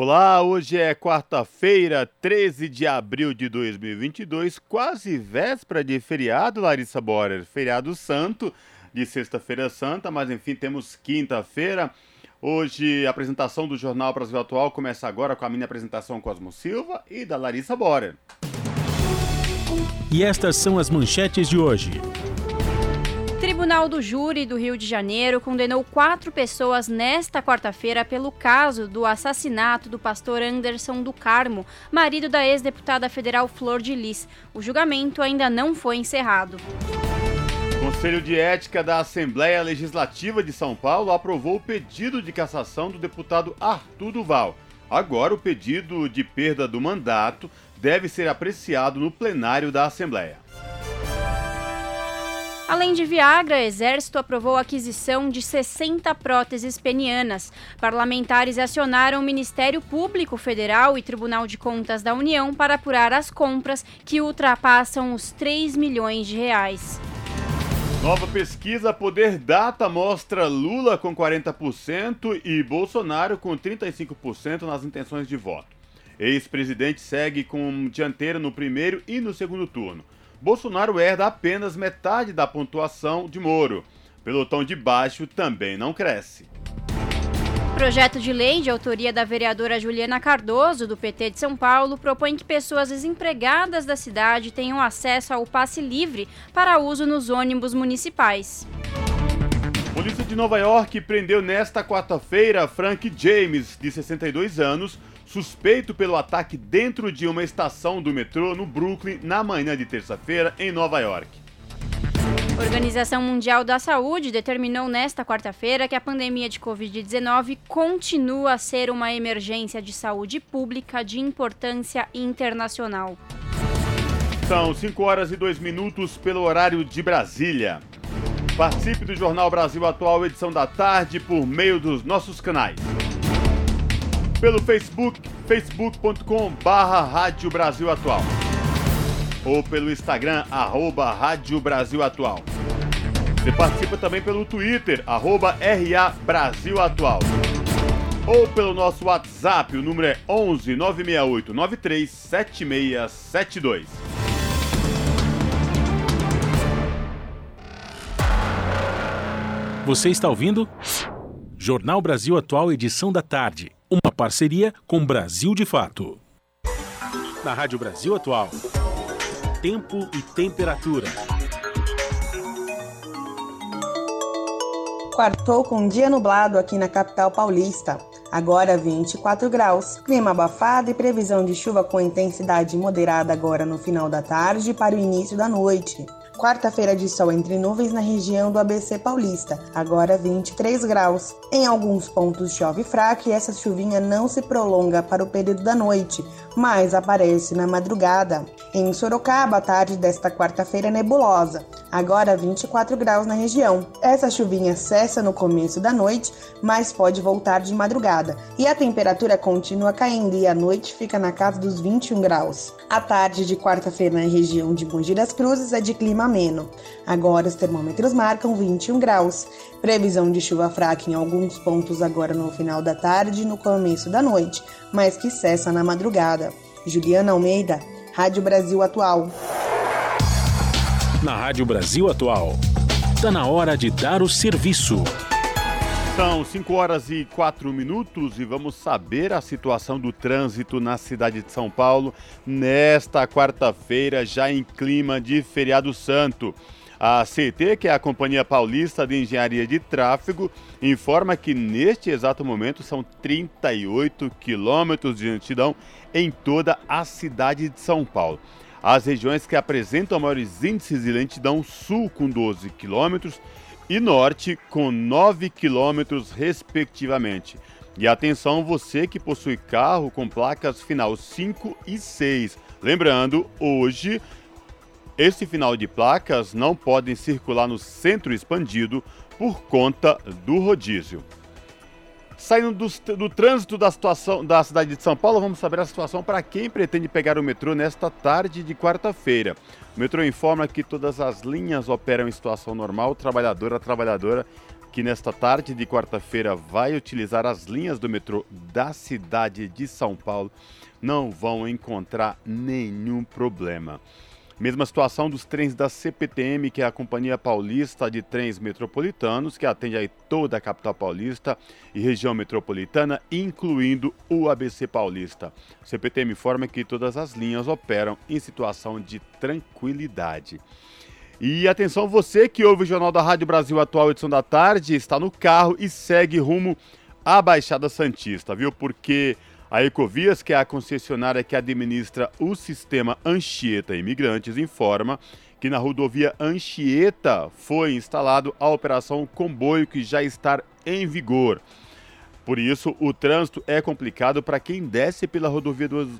Olá, hoje é quarta-feira, 13 de abril de 2022, quase véspera de feriado, Larissa Borer. Feriado santo de Sexta-feira Santa, mas enfim, temos quinta-feira. Hoje a apresentação do Jornal Brasil Atual começa agora com a minha apresentação Cosmo Silva e da Larissa Borer. E estas são as manchetes de hoje. Tribunal do Júri do Rio de Janeiro condenou quatro pessoas nesta quarta-feira pelo caso do assassinato do pastor Anderson do Carmo, marido da ex-deputada federal Flor de Lis. O julgamento ainda não foi encerrado. Conselho de Ética da Assembleia Legislativa de São Paulo aprovou o pedido de cassação do deputado Arthur Duval. Agora, o pedido de perda do mandato deve ser apreciado no plenário da Assembleia. Além de Viagra, Exército aprovou a aquisição de 60 próteses penianas. Parlamentares acionaram o Ministério Público Federal e Tribunal de Contas da União para apurar as compras que ultrapassam os 3 milhões de reais. Nova pesquisa Poder Data mostra Lula com 40% e Bolsonaro com 35% nas intenções de voto. Ex-presidente segue com dianteiro no primeiro e no segundo turno. Bolsonaro herda apenas metade da pontuação de Moro. Pelotão de baixo também não cresce. Projeto de lei de autoria da vereadora Juliana Cardoso, do PT de São Paulo, propõe que pessoas desempregadas da cidade tenham acesso ao passe livre para uso nos ônibus municipais. Polícia de Nova York prendeu nesta quarta-feira Frank James, de 62 anos, suspeito pelo ataque dentro de uma estação do metrô no Brooklyn na manhã de terça-feira em Nova York. Organização Mundial da Saúde determinou nesta quarta-feira que a pandemia de Covid-19 continua a ser uma emergência de saúde pública de importância internacional. São 5 horas e 2 minutos pelo horário de Brasília. Participe do Jornal Brasil Atual, edição da tarde, por meio dos nossos canais. Pelo Facebook, facebook.com Rádio Brasil Atual ou pelo Instagram, arroba Rádio Brasil Atual. Você participa também pelo Twitter, arroba RA Brasil Atual. Ou pelo nosso WhatsApp, o número é 11 968 93 7672. Você está ouvindo? Jornal Brasil Atual, edição da tarde. Uma parceria com Brasil de Fato. Na Rádio Brasil Atual tempo e temperatura. Quartou com dia nublado aqui na capital paulista. Agora 24 graus. Clima abafado e previsão de chuva com intensidade moderada agora no final da tarde para o início da noite. Quarta-feira de sol entre nuvens na região do ABC Paulista, agora 23 graus. Em alguns pontos chove fraco e essa chuvinha não se prolonga para o período da noite, mas aparece na madrugada. Em Sorocaba, a tarde desta quarta-feira é nebulosa, agora 24 graus na região. Essa chuvinha cessa no começo da noite, mas pode voltar de madrugada. E a temperatura continua caindo e a noite fica na casa dos 21 graus. A tarde de quarta-feira na região de Mogi das Cruzes é de clima ameno. Agora os termômetros marcam 21 graus. Previsão de chuva fraca em alguns pontos agora no final da tarde e no começo da noite, mas que cessa na madrugada. Juliana Almeida, Rádio Brasil Atual. Na Rádio Brasil Atual, está na hora de dar o serviço. São 5 horas e 4 minutos e vamos saber a situação do trânsito na cidade de São Paulo nesta quarta-feira, já em clima de feriado santo. A CT, que é a Companhia Paulista de Engenharia de Tráfego, informa que neste exato momento são 38 quilômetros de lentidão em toda a cidade de São Paulo. As regiões que apresentam maiores índices de lentidão, sul com 12 quilômetros e norte com 9 quilômetros, respectivamente. E atenção, você que possui carro com placas final 5 e 6. Lembrando, hoje, esse final de placas não podem circular no centro expandido por conta do rodízio. Saindo do, do, trânsito da situação da cidade de São Paulo, vamos saber a situação para quem pretende pegar o metrô nesta tarde de quarta-feira. O metrô informa que todas as linhas operam em situação normal, trabalhadora a trabalhadora que nesta tarde de quarta-feira vai utilizar as linhas do metrô da cidade de São Paulo não vão encontrar nenhum problema. Mesma situação dos trens da CPTM, que é a Companhia Paulista de Trens Metropolitanos, que atende aí toda a capital paulista e região metropolitana, incluindo o ABC Paulista. O CPTM informa que todas as linhas operam em situação de tranquilidade. E atenção, você que ouve o Jornal da Rádio Brasil Atual, edição da tarde, está no carro e segue rumo à Baixada Santista, viu? Porque a Ecovias, que é a concessionária que administra o sistema Anchieta Imigrantes, informa que na rodovia Anchieta foi instalado a operação Comboio que já está em vigor. Por isso, o trânsito é complicado para quem desce pela rodovia, do,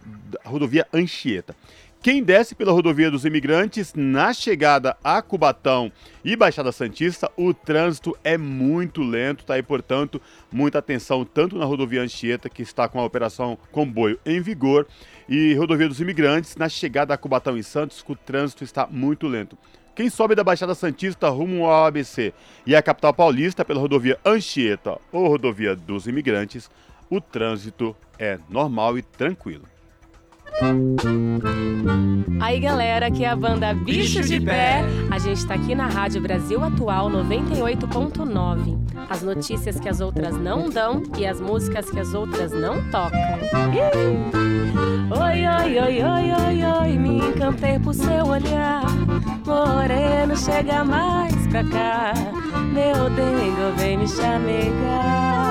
rodovia Anchieta. Quem desce pela rodovia dos imigrantes, na chegada a Cubatão e Baixada Santista, o trânsito é muito lento, tá? E, portanto, muita atenção tanto na rodovia Anchieta, que está com a operação comboio em vigor, e rodovia dos imigrantes, na chegada a Cubatão e Santos, que o trânsito está muito lento. Quem sobe da Baixada Santista rumo ao ABC e a capital paulista pela rodovia Anchieta ou rodovia dos imigrantes, o trânsito é normal e tranquilo. Aí galera, aqui é a banda Bichos de Pé. A gente tá aqui na Rádio Brasil Atual 98.9. As notícias que as outras não dão e as músicas que as outras não tocam. Oi, oi, oi, oi, oi, oi, me encantei por seu olhar. Moreno, chega mais pra cá. Meu dengo, vem me chamegar.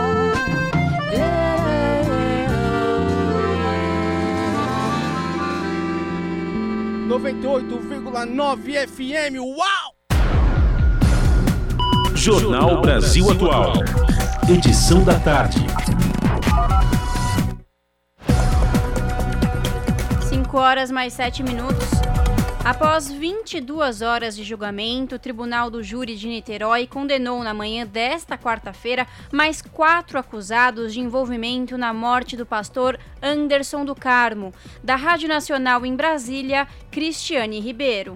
98,9 FM. Uau! Jornal Brasil Atual. Edição da tarde. 5 horas mais 7 minutos. Após 22 horas de julgamento, o Tribunal do Júri de Niterói condenou na manhã desta quarta-feira mais quatro acusados de envolvimento na morte do pastor Anderson do Carmo. Da Rádio Nacional em Brasília, Cristiane Ribeiro.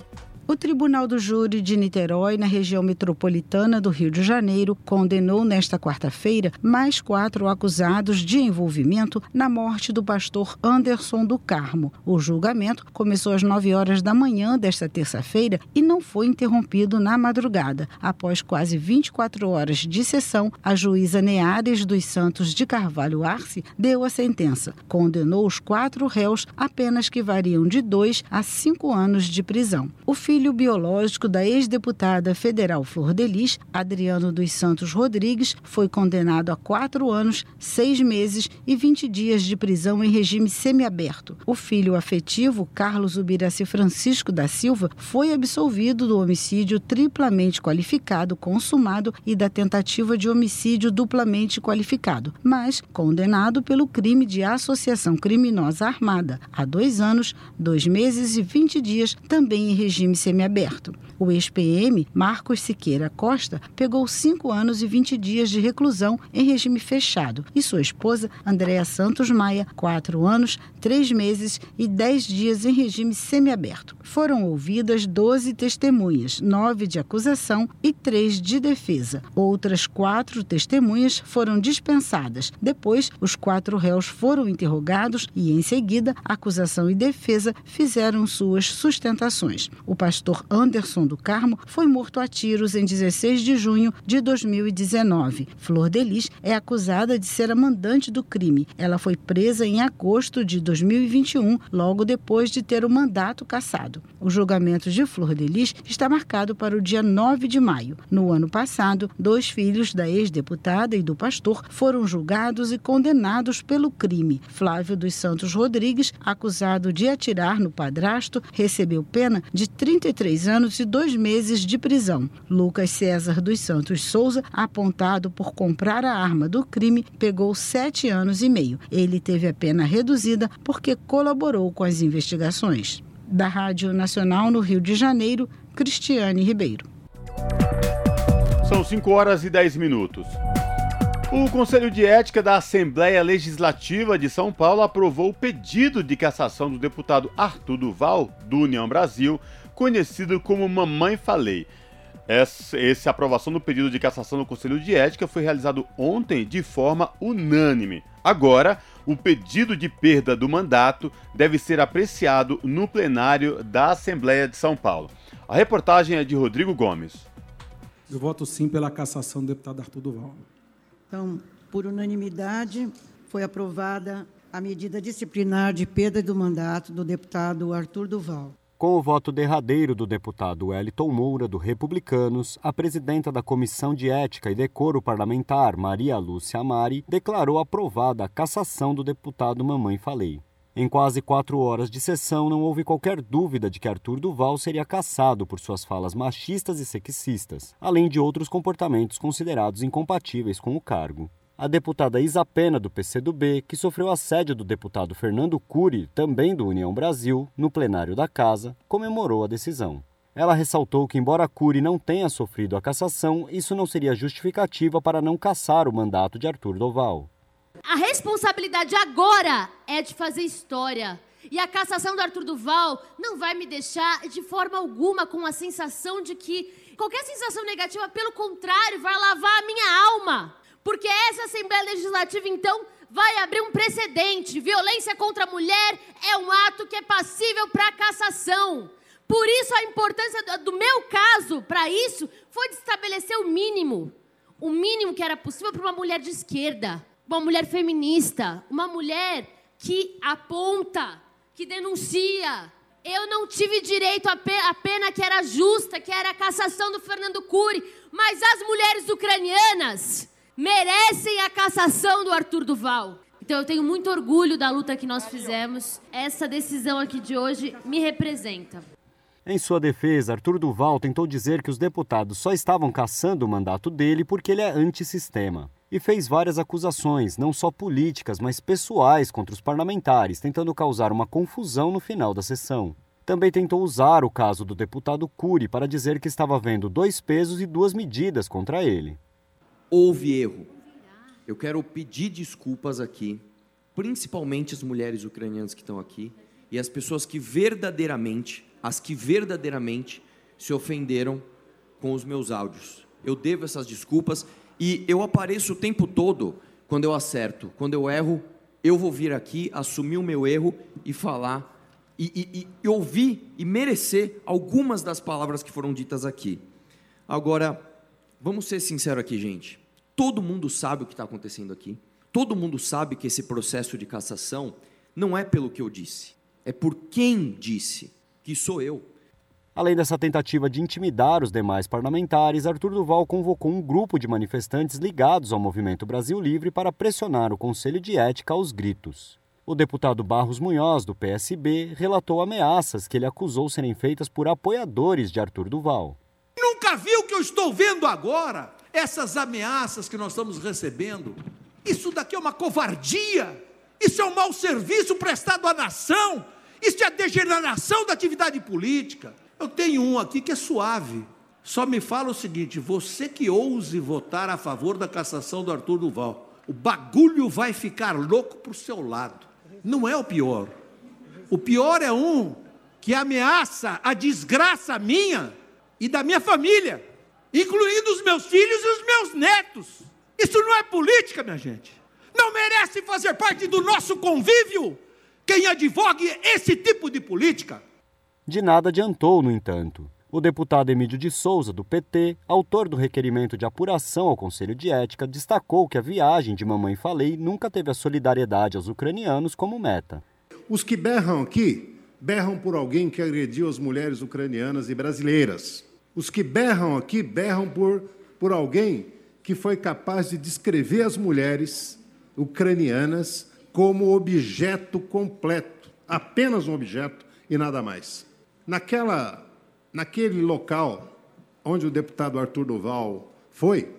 O Tribunal do Júri de Niterói, na região metropolitana do Rio de Janeiro, condenou nesta quarta-feira mais quatro acusados de envolvimento na morte do pastor Anderson do Carmo. O julgamento começou às 9 horas da manhã desta terça-feira e não foi interrompido na madrugada. Após quase 24 horas de sessão, a juíza Neares dos Santos de Carvalho Arce deu a sentença. Condenou os quatro réus apenas que variam de dois a cinco anos de prisão. O filho filho biológico da ex-deputada federal Flor Delis, Adriano dos Santos Rodrigues, foi condenado a quatro anos, seis meses e 20 dias de prisão em regime semiaberto. O filho afetivo, Carlos Ubiraci Francisco da Silva, foi absolvido do homicídio triplamente qualificado consumado e da tentativa de homicídio duplamente qualificado, mas condenado pelo crime de associação criminosa armada a dois anos, dois meses e 20 dias, também em regime semiaberto. O ex-PM, Marcos Siqueira Costa, pegou cinco anos e 20 dias de reclusão em regime fechado e sua esposa, Andréa Santos Maia, quatro anos, três meses e dez dias em regime semiaberto. Foram ouvidas 12 testemunhas, nove de acusação e três de defesa. Outras quatro testemunhas foram dispensadas. Depois, os quatro réus foram interrogados e, em seguida, acusação e defesa fizeram suas sustentações. O pastor Anderson do Carmo foi morto a tiros em 16 de junho de 2019. Flor Delis é acusada de ser a mandante do crime. Ela foi presa em agosto de 2021, logo depois de ter o mandato cassado. O julgamento de Flor Delis está marcado para o dia 9 de maio. No ano passado, dois filhos da ex-deputada e do pastor foram julgados e condenados pelo crime. Flávio dos Santos Rodrigues, acusado de atirar no padrasto, recebeu pena de 30 33 anos e dois meses de prisão. Lucas César dos Santos Souza, apontado por comprar a arma do crime, pegou sete anos e meio. Ele teve a pena reduzida porque colaborou com as investigações. Da Rádio Nacional no Rio de Janeiro, Cristiane Ribeiro. São 5 horas e 10 minutos. O Conselho de Ética da Assembleia Legislativa de São Paulo aprovou o pedido de cassação do deputado Arthur Duval, do União Brasil, conhecido como Mamãe Falei. Essa, essa aprovação do pedido de cassação do Conselho de Ética foi realizado ontem de forma unânime. Agora, o pedido de perda do mandato deve ser apreciado no plenário da Assembleia de São Paulo. A reportagem é de Rodrigo Gomes. Eu voto sim pela cassação do deputado Arthur Duval. Então, por unanimidade, foi aprovada a medida disciplinar de perda do mandato do deputado Arthur Duval. Com o voto derradeiro do deputado Wellington Moura, do Republicanos, a presidenta da Comissão de Ética e Decoro Parlamentar, Maria Lúcia Amari, declarou aprovada a cassação do deputado Mamãe Falei. Em quase quatro horas de sessão, não houve qualquer dúvida de que Arthur Duval seria cassado por suas falas machistas e sexistas, além de outros comportamentos considerados incompatíveis com o cargo. A deputada Isa Pena, do PCdoB, que sofreu assédio do deputado Fernando Cury, também do União Brasil, no plenário da Casa, comemorou a decisão. Ela ressaltou que, embora Cury não tenha sofrido a cassação, isso não seria justificativa para não cassar o mandato de Arthur Duval. A responsabilidade agora é de fazer história. E a cassação do Arthur Duval não vai me deixar de forma alguma com a sensação de que qualquer sensação negativa, pelo contrário, vai lavar a minha alma. Porque essa Assembleia Legislativa, então, vai abrir um precedente. Violência contra a mulher é um ato que é passível para cassação. Por isso, a importância do meu caso para isso foi de estabelecer o mínimo. O mínimo que era possível para uma mulher de esquerda uma mulher feminista, uma mulher que aponta, que denuncia. Eu não tive direito à pena que era justa, que era a cassação do Fernando Cury, mas as mulheres ucranianas merecem a cassação do Arthur Duval. Então eu tenho muito orgulho da luta que nós fizemos. Essa decisão aqui de hoje me representa. Em sua defesa, Arthur Duval tentou dizer que os deputados só estavam caçando o mandato dele porque ele é antissistema e fez várias acusações, não só políticas, mas pessoais contra os parlamentares, tentando causar uma confusão no final da sessão. Também tentou usar o caso do deputado Cury para dizer que estava vendo dois pesos e duas medidas contra ele. Houve erro. Eu quero pedir desculpas aqui, principalmente as mulheres ucranianas que estão aqui e as pessoas que verdadeiramente, as que verdadeiramente se ofenderam com os meus áudios. Eu devo essas desculpas e eu apareço o tempo todo quando eu acerto. Quando eu erro, eu vou vir aqui, assumir o meu erro e falar, e, e, e ouvir e merecer algumas das palavras que foram ditas aqui. Agora, vamos ser sinceros aqui, gente. Todo mundo sabe o que está acontecendo aqui. Todo mundo sabe que esse processo de cassação não é pelo que eu disse, é por quem disse, que sou eu. Além dessa tentativa de intimidar os demais parlamentares, Arthur Duval convocou um grupo de manifestantes ligados ao Movimento Brasil Livre para pressionar o Conselho de Ética aos gritos. O deputado Barros Munhoz, do PSB, relatou ameaças que ele acusou serem feitas por apoiadores de Arthur Duval. Nunca viu o que eu estou vendo agora? Essas ameaças que nós estamos recebendo. Isso daqui é uma covardia. Isso é um mau serviço prestado à nação. Isso é a degeneração da atividade política. Eu tenho um aqui que é suave. Só me fala o seguinte: você que ouse votar a favor da cassação do Arthur Duval, o bagulho vai ficar louco para o seu lado. Não é o pior. O pior é um que ameaça a desgraça minha e da minha família, incluindo os meus filhos e os meus netos. Isso não é política, minha gente. Não merece fazer parte do nosso convívio quem advogue esse tipo de política. De nada adiantou, no entanto. O deputado Emílio de Souza, do PT, autor do requerimento de apuração ao Conselho de Ética, destacou que a viagem de Mamãe Falei nunca teve a solidariedade aos ucranianos como meta. Os que berram aqui, berram por alguém que agrediu as mulheres ucranianas e brasileiras. Os que berram aqui, berram por, por alguém que foi capaz de descrever as mulheres ucranianas como objeto completo, apenas um objeto e nada mais. Naquela naquele local onde o deputado Arthur Duval foi,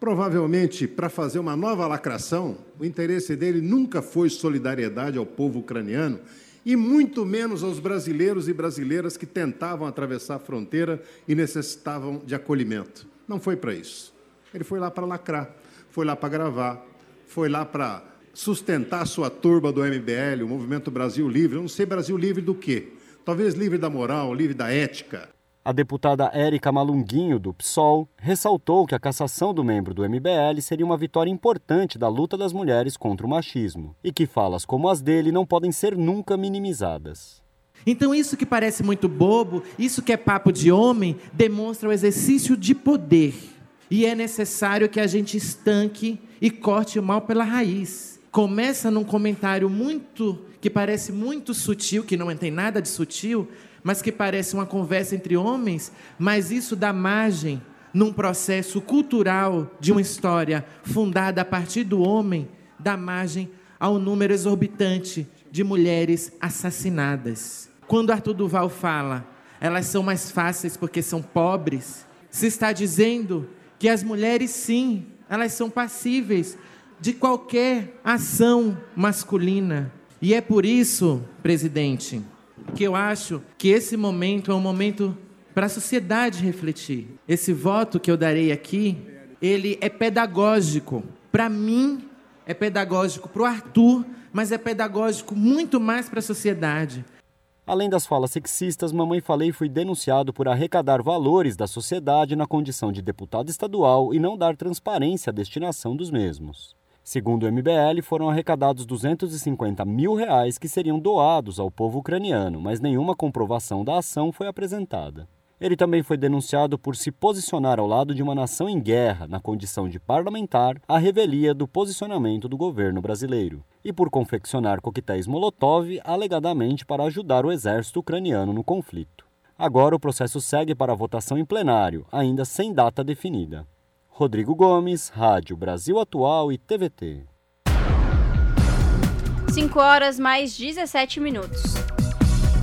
provavelmente para fazer uma nova lacração, o interesse dele nunca foi solidariedade ao povo ucraniano e muito menos aos brasileiros e brasileiras que tentavam atravessar a fronteira e necessitavam de acolhimento. Não foi para isso. Ele foi lá para lacrar, foi lá para gravar, foi lá para sustentar a sua turba do MBL, o Movimento Brasil Livre. Eu não sei Brasil livre do quê? Talvez livre da moral, livre da ética. A deputada Érica Malunguinho, do PSOL, ressaltou que a cassação do membro do MBL seria uma vitória importante da luta das mulheres contra o machismo e que falas como as dele não podem ser nunca minimizadas. Então, isso que parece muito bobo, isso que é papo de homem, demonstra o exercício de poder. E é necessário que a gente estanque e corte o mal pela raiz. Começa num comentário muito que parece muito sutil, que não tem nada de sutil, mas que parece uma conversa entre homens, mas isso dá margem num processo cultural de uma história fundada a partir do homem, dá margem ao número exorbitante de mulheres assassinadas. Quando Arthur Duval fala, elas são mais fáceis porque são pobres, se está dizendo que as mulheres sim, elas são passíveis de qualquer ação masculina. E é por isso, presidente, que eu acho que esse momento é um momento para a sociedade refletir. Esse voto que eu darei aqui, ele é pedagógico. Para mim, é pedagógico para o Arthur, mas é pedagógico muito mais para a sociedade. Além das falas sexistas, Mamãe Falei foi denunciado por arrecadar valores da sociedade na condição de deputado estadual e não dar transparência à destinação dos mesmos. Segundo o MBL, foram arrecadados 250 mil reais que seriam doados ao povo ucraniano, mas nenhuma comprovação da ação foi apresentada. Ele também foi denunciado por se posicionar ao lado de uma nação em guerra, na condição de parlamentar, à revelia do posicionamento do governo brasileiro, e por confeccionar coquetéis Molotov alegadamente para ajudar o exército ucraniano no conflito. Agora o processo segue para a votação em plenário, ainda sem data definida. Rodrigo Gomes, Rádio Brasil Atual e TVT. 5 horas mais 17 minutos.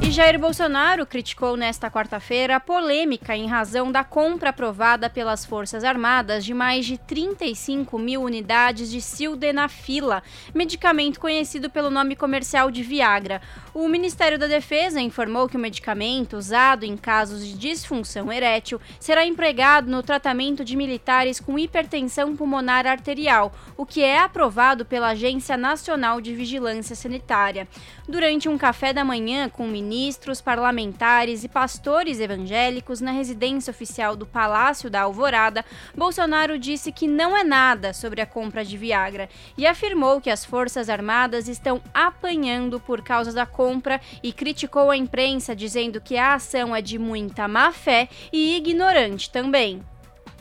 E Jair Bolsonaro criticou nesta quarta-feira a polêmica em razão da compra aprovada pelas Forças Armadas de mais de 35 mil unidades de sildenafila, medicamento conhecido pelo nome comercial de Viagra. O Ministério da Defesa informou que o medicamento, usado em casos de disfunção erétil, será empregado no tratamento de militares com hipertensão pulmonar arterial, o que é aprovado pela Agência Nacional de Vigilância Sanitária. Durante um café da manhã com o ministros, parlamentares e pastores evangélicos na residência oficial do Palácio da Alvorada, Bolsonaro disse que não é nada sobre a compra de Viagra e afirmou que as Forças Armadas estão apanhando por causa da compra e criticou a imprensa, dizendo que a ação é de muita má fé e ignorante também.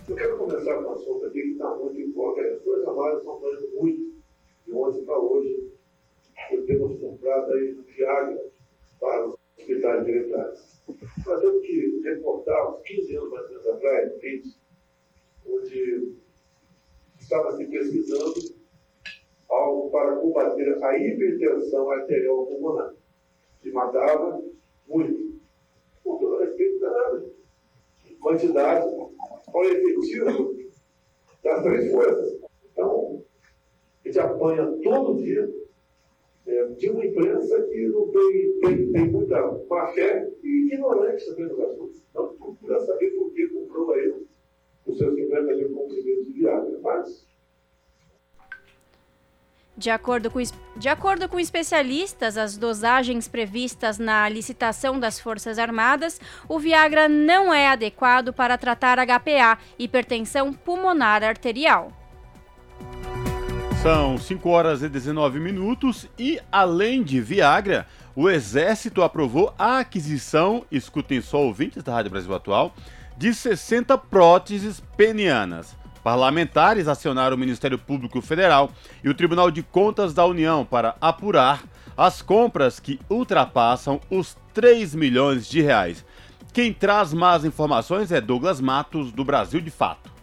Eu quero começar com um assunto aqui que está muito em voga. As Forças Armadas estão fazendo muito de ontem para hoje. Temos comprado aí Viagra para os hospitais militares. Nós temos que reportar uns 15 anos mais ou menos atrás, 20, onde estava se pesquisando algo para combater a hipertensão arterial pulmonar, que matava muito. Com todo respeito, nada. Quantidade, olha efetivo das três coisas. Então, a gente apanha todo dia é, de uma imprensa que não tem, tem, tem muita má fé e ignorante também nos assuntos. Não procura saber por que comprou a ele os seus 50 mil comprimidos de Viagra. Mas de acordo, com, de acordo com especialistas, as dosagens previstas na licitação das Forças Armadas, o Viagra não é adequado para tratar HPA, hipertensão pulmonar arterial. São 5 horas e 19 minutos e, além de Viagra, o Exército aprovou a aquisição, escutem só ouvintes da Rádio Brasil Atual, de 60 próteses penianas. Parlamentares acionaram o Ministério Público Federal e o Tribunal de Contas da União para apurar as compras que ultrapassam os 3 milhões de reais. Quem traz mais informações é Douglas Matos, do Brasil de Fato.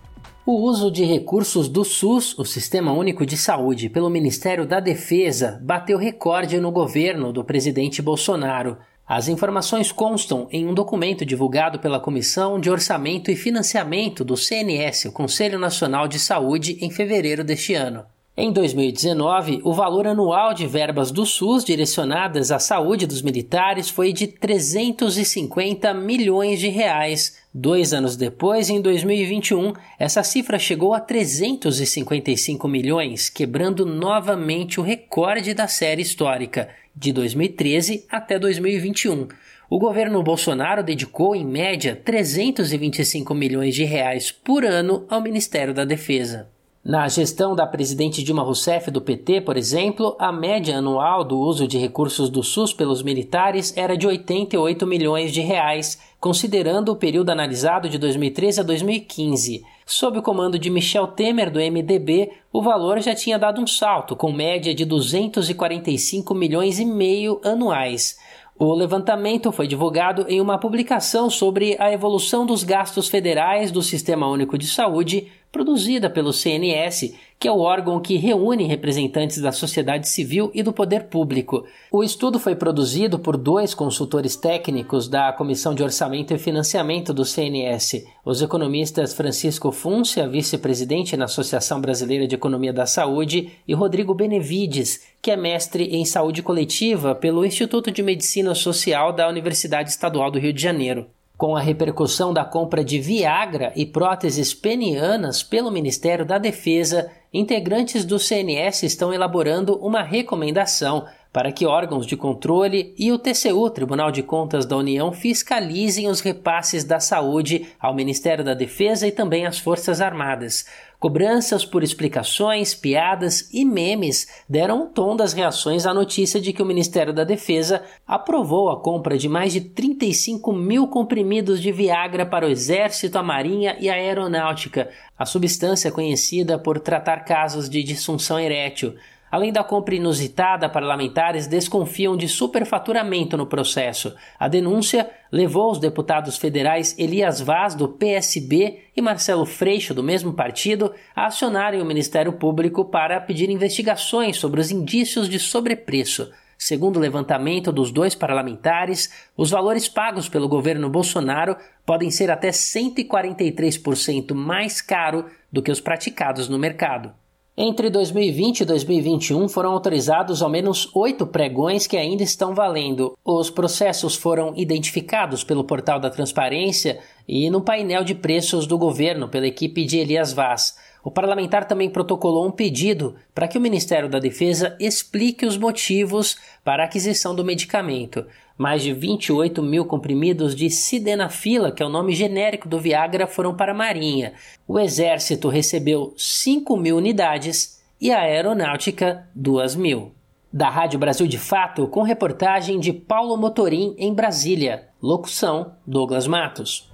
O uso de recursos do SUS, o Sistema Único de Saúde, pelo Ministério da Defesa, bateu recorde no governo do presidente Bolsonaro. As informações constam em um documento divulgado pela Comissão de Orçamento e Financiamento do CNS, o Conselho Nacional de Saúde, em fevereiro deste ano. Em 2019, o valor anual de verbas do SUS direcionadas à saúde dos militares foi de 350 milhões de reais. Dois anos depois, em 2021, essa cifra chegou a 355 milhões, quebrando novamente o recorde da série histórica de 2013 até 2021. O governo Bolsonaro dedicou, em média, 325 milhões de reais por ano ao Ministério da Defesa. Na gestão da presidente Dilma Rousseff do PT, por exemplo, a média anual do uso de recursos do SUS pelos militares era de 88 milhões de reais, considerando o período analisado de 2013 a 2015. Sob o comando de Michel Temer do MDB, o valor já tinha dado um salto, com média de 245 milhões e meio anuais. O levantamento foi divulgado em uma publicação sobre a evolução dos gastos federais do Sistema Único de Saúde, produzida pelo CNS, que é o órgão que reúne representantes da sociedade civil e do poder público. O estudo foi produzido por dois consultores técnicos da Comissão de Orçamento e Financiamento do CNS, os economistas Francisco Fúncia, vice-presidente na Associação Brasileira de Economia da Saúde, e Rodrigo Benevides, que é mestre em saúde coletiva pelo Instituto de Medicina Social da Universidade Estadual do Rio de Janeiro. Com a repercussão da compra de Viagra e próteses penianas pelo Ministério da Defesa, integrantes do CNS estão elaborando uma recomendação para que órgãos de controle e o TCU, Tribunal de Contas da União, fiscalizem os repasses da saúde ao Ministério da Defesa e também às Forças Armadas. Cobranças por explicações, piadas e memes deram um tom das reações à notícia de que o Ministério da Defesa aprovou a compra de mais de 35 mil comprimidos de Viagra para o Exército, a Marinha e a Aeronáutica, a substância conhecida por tratar casos de disfunção erétil. Além da compra inusitada, parlamentares desconfiam de superfaturamento no processo. A denúncia levou os deputados federais Elias Vaz, do PSB, e Marcelo Freixo, do mesmo partido, a acionarem o Ministério Público para pedir investigações sobre os indícios de sobrepreço. Segundo o levantamento dos dois parlamentares, os valores pagos pelo governo Bolsonaro podem ser até 143% mais caro do que os praticados no mercado. Entre 2020 e 2021 foram autorizados ao menos oito pregões que ainda estão valendo. Os processos foram identificados pelo portal da Transparência e no painel de preços do governo pela equipe de Elias Vaz. O parlamentar também protocolou um pedido para que o Ministério da Defesa explique os motivos para a aquisição do medicamento. Mais de 28 mil comprimidos de Sidenafila, que é o nome genérico do Viagra, foram para a Marinha. O Exército recebeu 5 mil unidades e a Aeronáutica 2 mil. Da Rádio Brasil de Fato, com reportagem de Paulo Motorim em Brasília. Locução: Douglas Matos.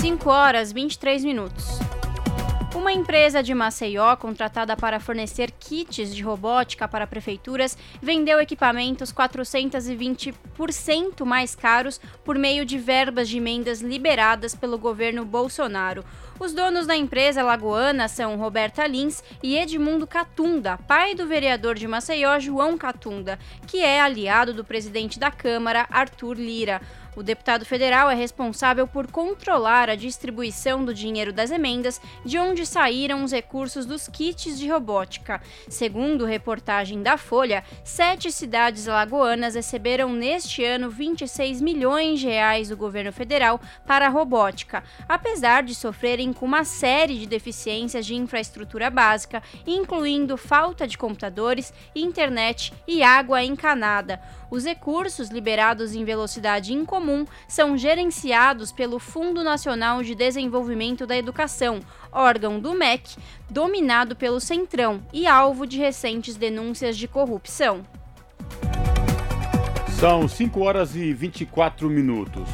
5 horas 23 minutos. Uma empresa de Maceió, contratada para fornecer kits de robótica para prefeituras, vendeu equipamentos 420% mais caros por meio de verbas de emendas liberadas pelo governo Bolsonaro. Os donos da empresa lagoana são Roberta Lins e Edmundo Catunda, pai do vereador de Maceió, João Catunda, que é aliado do presidente da Câmara, Arthur Lira. O deputado federal é responsável por controlar a distribuição do dinheiro das emendas, de onde saíram os recursos dos kits de robótica. Segundo reportagem da Folha, sete cidades lagoanas receberam neste ano 26 milhões de reais do governo federal para a robótica, apesar de sofrerem com uma série de deficiências de infraestrutura básica, incluindo falta de computadores, internet e água encanada. Os recursos liberados em velocidade incomum são gerenciados pelo Fundo Nacional de Desenvolvimento da Educação, órgão do MEC, dominado pelo Centrão e alvo de recentes denúncias de corrupção. São 5 horas e 24 minutos.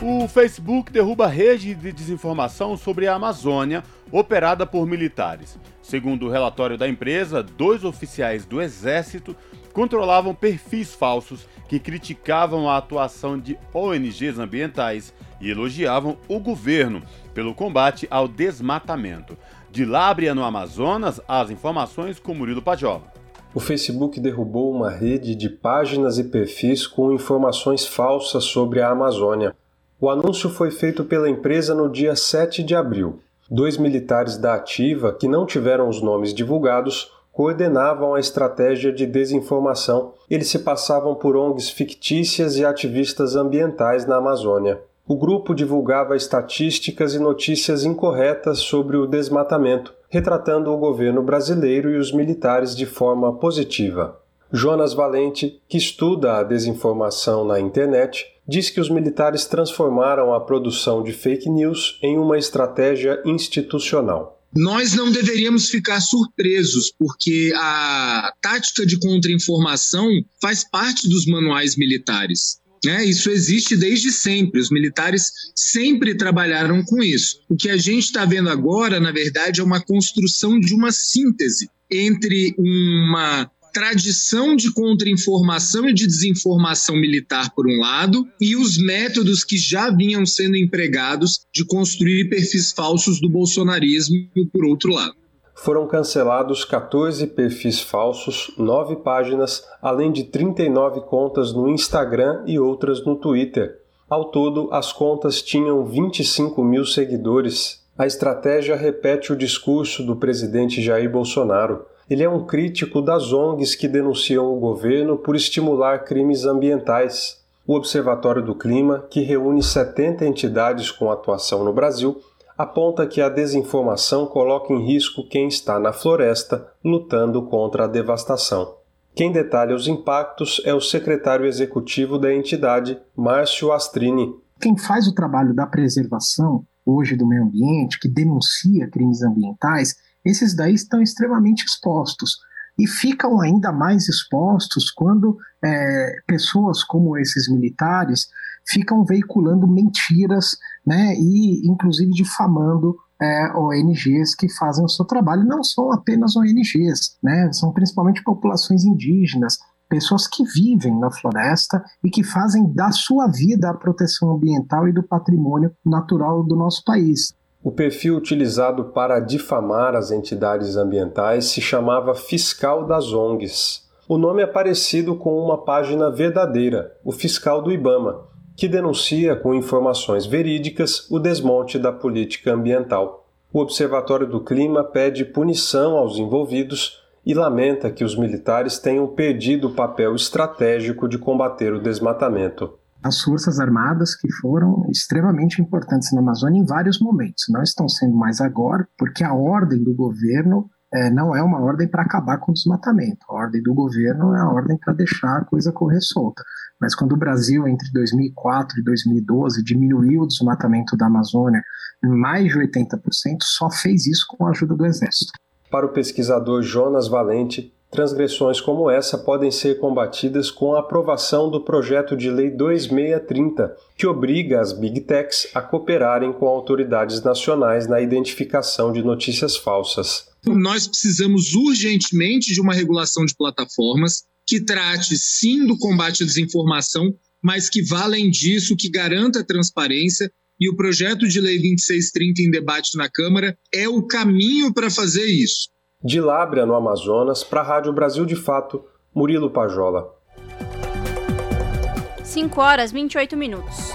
O Facebook derruba rede de desinformação sobre a Amazônia operada por militares. Segundo o relatório da empresa, dois oficiais do Exército controlavam perfis falsos que criticavam a atuação de ONGs ambientais e elogiavam o governo pelo combate ao desmatamento. De Lábria, no Amazonas, as informações com Murilo Pajola. o Facebook derrubou uma rede de páginas e perfis com informações falsas sobre a Amazônia. O anúncio foi feito pela empresa no dia 7 de abril. Dois militares da Ativa, que não tiveram os nomes divulgados, coordenavam a estratégia de desinformação. Eles se passavam por ONGs fictícias e ativistas ambientais na Amazônia. O grupo divulgava estatísticas e notícias incorretas sobre o desmatamento, retratando o governo brasileiro e os militares de forma positiva. Jonas Valente, que estuda a desinformação na internet, diz que os militares transformaram a produção de fake news em uma estratégia institucional. Nós não deveríamos ficar surpresos, porque a tática de contra-informação faz parte dos manuais militares. Né? Isso existe desde sempre, os militares sempre trabalharam com isso. O que a gente está vendo agora, na verdade, é uma construção de uma síntese entre uma tradição de contra-informação e de desinformação militar, por um lado, e os métodos que já vinham sendo empregados de construir perfis falsos do bolsonarismo, por outro lado. Foram cancelados 14 perfis falsos, 9 páginas, além de 39 contas no Instagram e outras no Twitter. Ao todo, as contas tinham 25 mil seguidores. A estratégia repete o discurso do presidente Jair Bolsonaro. Ele é um crítico das ONGs que denunciam o governo por estimular crimes ambientais. O Observatório do Clima, que reúne 70 entidades com atuação no Brasil, aponta que a desinformação coloca em risco quem está na floresta lutando contra a devastação. Quem detalha os impactos é o secretário executivo da entidade, Márcio Astrini. Quem faz o trabalho da preservação hoje do meio ambiente, que denuncia crimes ambientais, esses daí estão extremamente expostos e ficam ainda mais expostos quando é, pessoas como esses militares ficam veiculando mentiras, né, e inclusive difamando é, ONGs que fazem o seu trabalho. Não são apenas ONGs, né, são principalmente populações indígenas, pessoas que vivem na floresta e que fazem da sua vida a proteção ambiental e do patrimônio natural do nosso país. O perfil utilizado para difamar as entidades ambientais se chamava Fiscal das ONGs. O nome é parecido com uma página verdadeira, o Fiscal do Ibama, que denuncia com informações verídicas o desmonte da política ambiental. O Observatório do Clima pede punição aos envolvidos e lamenta que os militares tenham perdido o papel estratégico de combater o desmatamento. As Forças Armadas, que foram extremamente importantes na Amazônia em vários momentos, não estão sendo mais agora, porque a ordem do governo é, não é uma ordem para acabar com o desmatamento. A ordem do governo é a ordem para deixar a coisa correr solta. Mas quando o Brasil, entre 2004 e 2012, diminuiu o desmatamento da Amazônia em mais de 80%, só fez isso com a ajuda do Exército. Para o pesquisador Jonas Valente, transgressões como essa podem ser combatidas com a aprovação do projeto de lei 2630, que obriga as Big Techs a cooperarem com autoridades nacionais na identificação de notícias falsas. Nós precisamos urgentemente de uma regulação de plataformas que trate sim do combate à desinformação, mas que vá além disso, que garanta a transparência. E o projeto de lei 2630 em debate na Câmara é o caminho para fazer isso. De Lábrea, no Amazonas, para a Rádio Brasil de Fato, Murilo Pajola. 5 horas 28 minutos.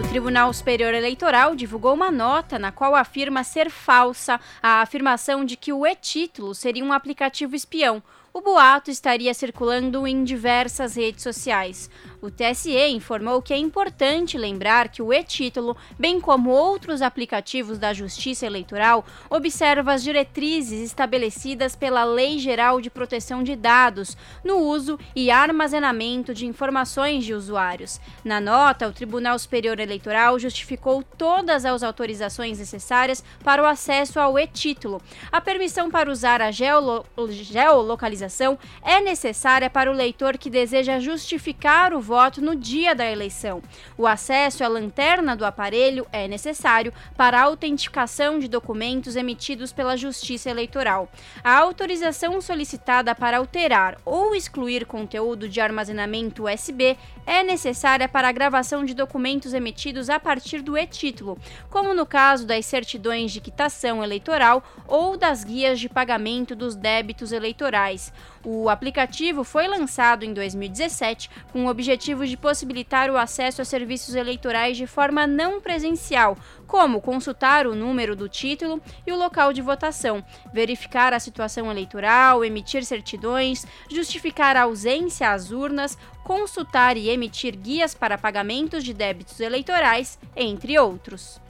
O Tribunal Superior Eleitoral divulgou uma nota na qual afirma ser falsa a afirmação de que o e-título seria um aplicativo espião. O boato estaria circulando em diversas redes sociais. O TSE informou que é importante lembrar que o e-título, bem como outros aplicativos da Justiça Eleitoral, observa as diretrizes estabelecidas pela Lei Geral de Proteção de Dados no uso e armazenamento de informações de usuários. Na nota, o Tribunal Superior Eleitoral justificou todas as autorizações necessárias para o acesso ao e-título. A permissão para usar a geolo geolocalização é necessária para o leitor que deseja justificar o voto voto no dia da eleição. O acesso à lanterna do aparelho é necessário para a autenticação de documentos emitidos pela Justiça Eleitoral. A autorização solicitada para alterar ou excluir conteúdo de armazenamento USB é necessária para a gravação de documentos emitidos a partir do e-título, como no caso das certidões de quitação eleitoral ou das guias de pagamento dos débitos eleitorais. O aplicativo foi lançado em 2017 com o objetivo de possibilitar o acesso a serviços eleitorais de forma não presencial, como consultar o número do título e o local de votação, verificar a situação eleitoral, emitir certidões, justificar a ausência às urnas, consultar e emitir guias para pagamentos de débitos eleitorais, entre outros.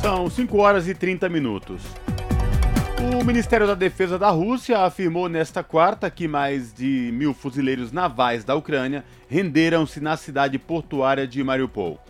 São 5 horas e 30 minutos. O Ministério da Defesa da Rússia afirmou nesta quarta que mais de mil fuzileiros navais da Ucrânia renderam-se na cidade portuária de Mariupol.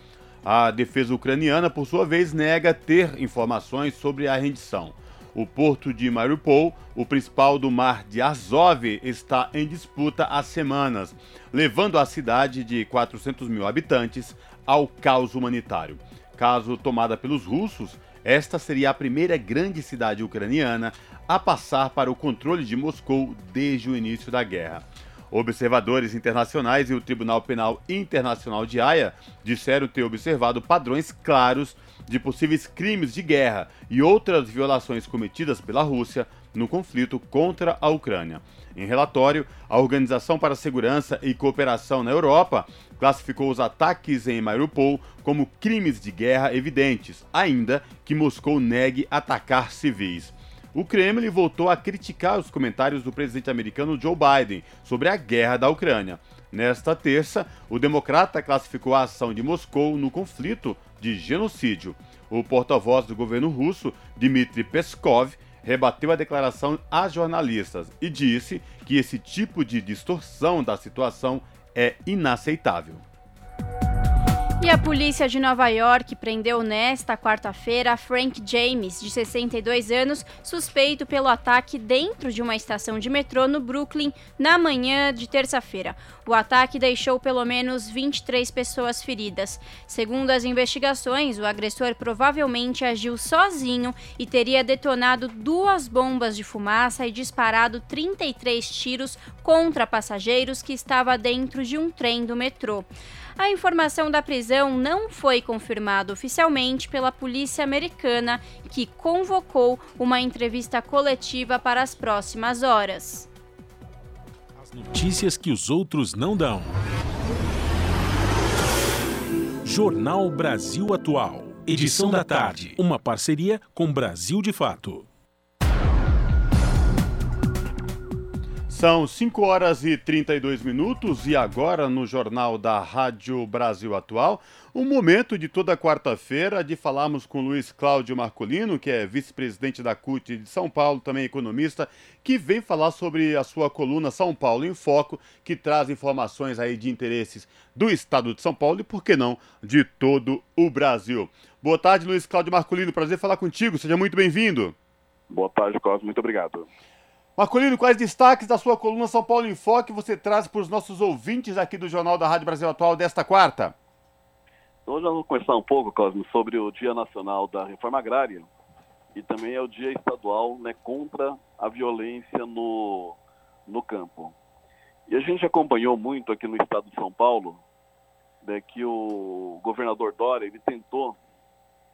A defesa ucraniana, por sua vez, nega ter informações sobre a rendição. O porto de Mariupol, o principal do mar de Azov, está em disputa há semanas, levando a cidade de 400 mil habitantes ao caos humanitário. Caso tomada pelos russos, esta seria a primeira grande cidade ucraniana a passar para o controle de Moscou desde o início da guerra. Observadores internacionais e o Tribunal Penal Internacional de Haia disseram ter observado padrões claros de possíveis crimes de guerra e outras violações cometidas pela Rússia no conflito contra a Ucrânia. Em relatório, a Organização para a Segurança e Cooperação na Europa classificou os ataques em Mariupol como crimes de guerra evidentes, ainda que Moscou negue atacar civis o Kremlin voltou a criticar os comentários do presidente americano Joe Biden sobre a guerra da Ucrânia. Nesta terça, o democrata classificou a ação de Moscou no conflito de genocídio. O porta-voz do governo russo, Dmitry Peskov, rebateu a declaração a jornalistas e disse que esse tipo de distorção da situação é inaceitável. E a polícia de Nova York prendeu nesta quarta-feira Frank James, de 62 anos, suspeito pelo ataque dentro de uma estação de metrô no Brooklyn na manhã de terça-feira. O ataque deixou pelo menos 23 pessoas feridas. Segundo as investigações, o agressor provavelmente agiu sozinho e teria detonado duas bombas de fumaça e disparado 33 tiros contra passageiros que estava dentro de um trem do metrô. A informação da prisão não foi confirmada oficialmente pela polícia americana, que convocou uma entrevista coletiva para as próximas horas. As notícias que os outros não dão. Jornal Brasil Atual. Edição da tarde. Uma parceria com Brasil de Fato. São 5 horas e 32 minutos e agora no Jornal da Rádio Brasil Atual, o um momento de toda quarta-feira de falarmos com Luiz Cláudio Marcolino, que é vice-presidente da CUT de São Paulo, também economista, que vem falar sobre a sua coluna São Paulo em Foco, que traz informações aí de interesses do estado de São Paulo e, por que não, de todo o Brasil. Boa tarde, Luiz Cláudio Marcolino, prazer falar contigo, seja muito bem-vindo. Boa tarde, Cosmo, muito obrigado. Marcolino, quais destaques da sua coluna São Paulo em Foque você traz para os nossos ouvintes aqui do Jornal da Rádio Brasil Atual desta quarta? Hoje vamos conversar um pouco, Cosmo, sobre o Dia Nacional da Reforma Agrária e também é o Dia Estadual né, contra a violência no, no campo. E a gente acompanhou muito aqui no estado de São Paulo né, que o governador Dória ele tentou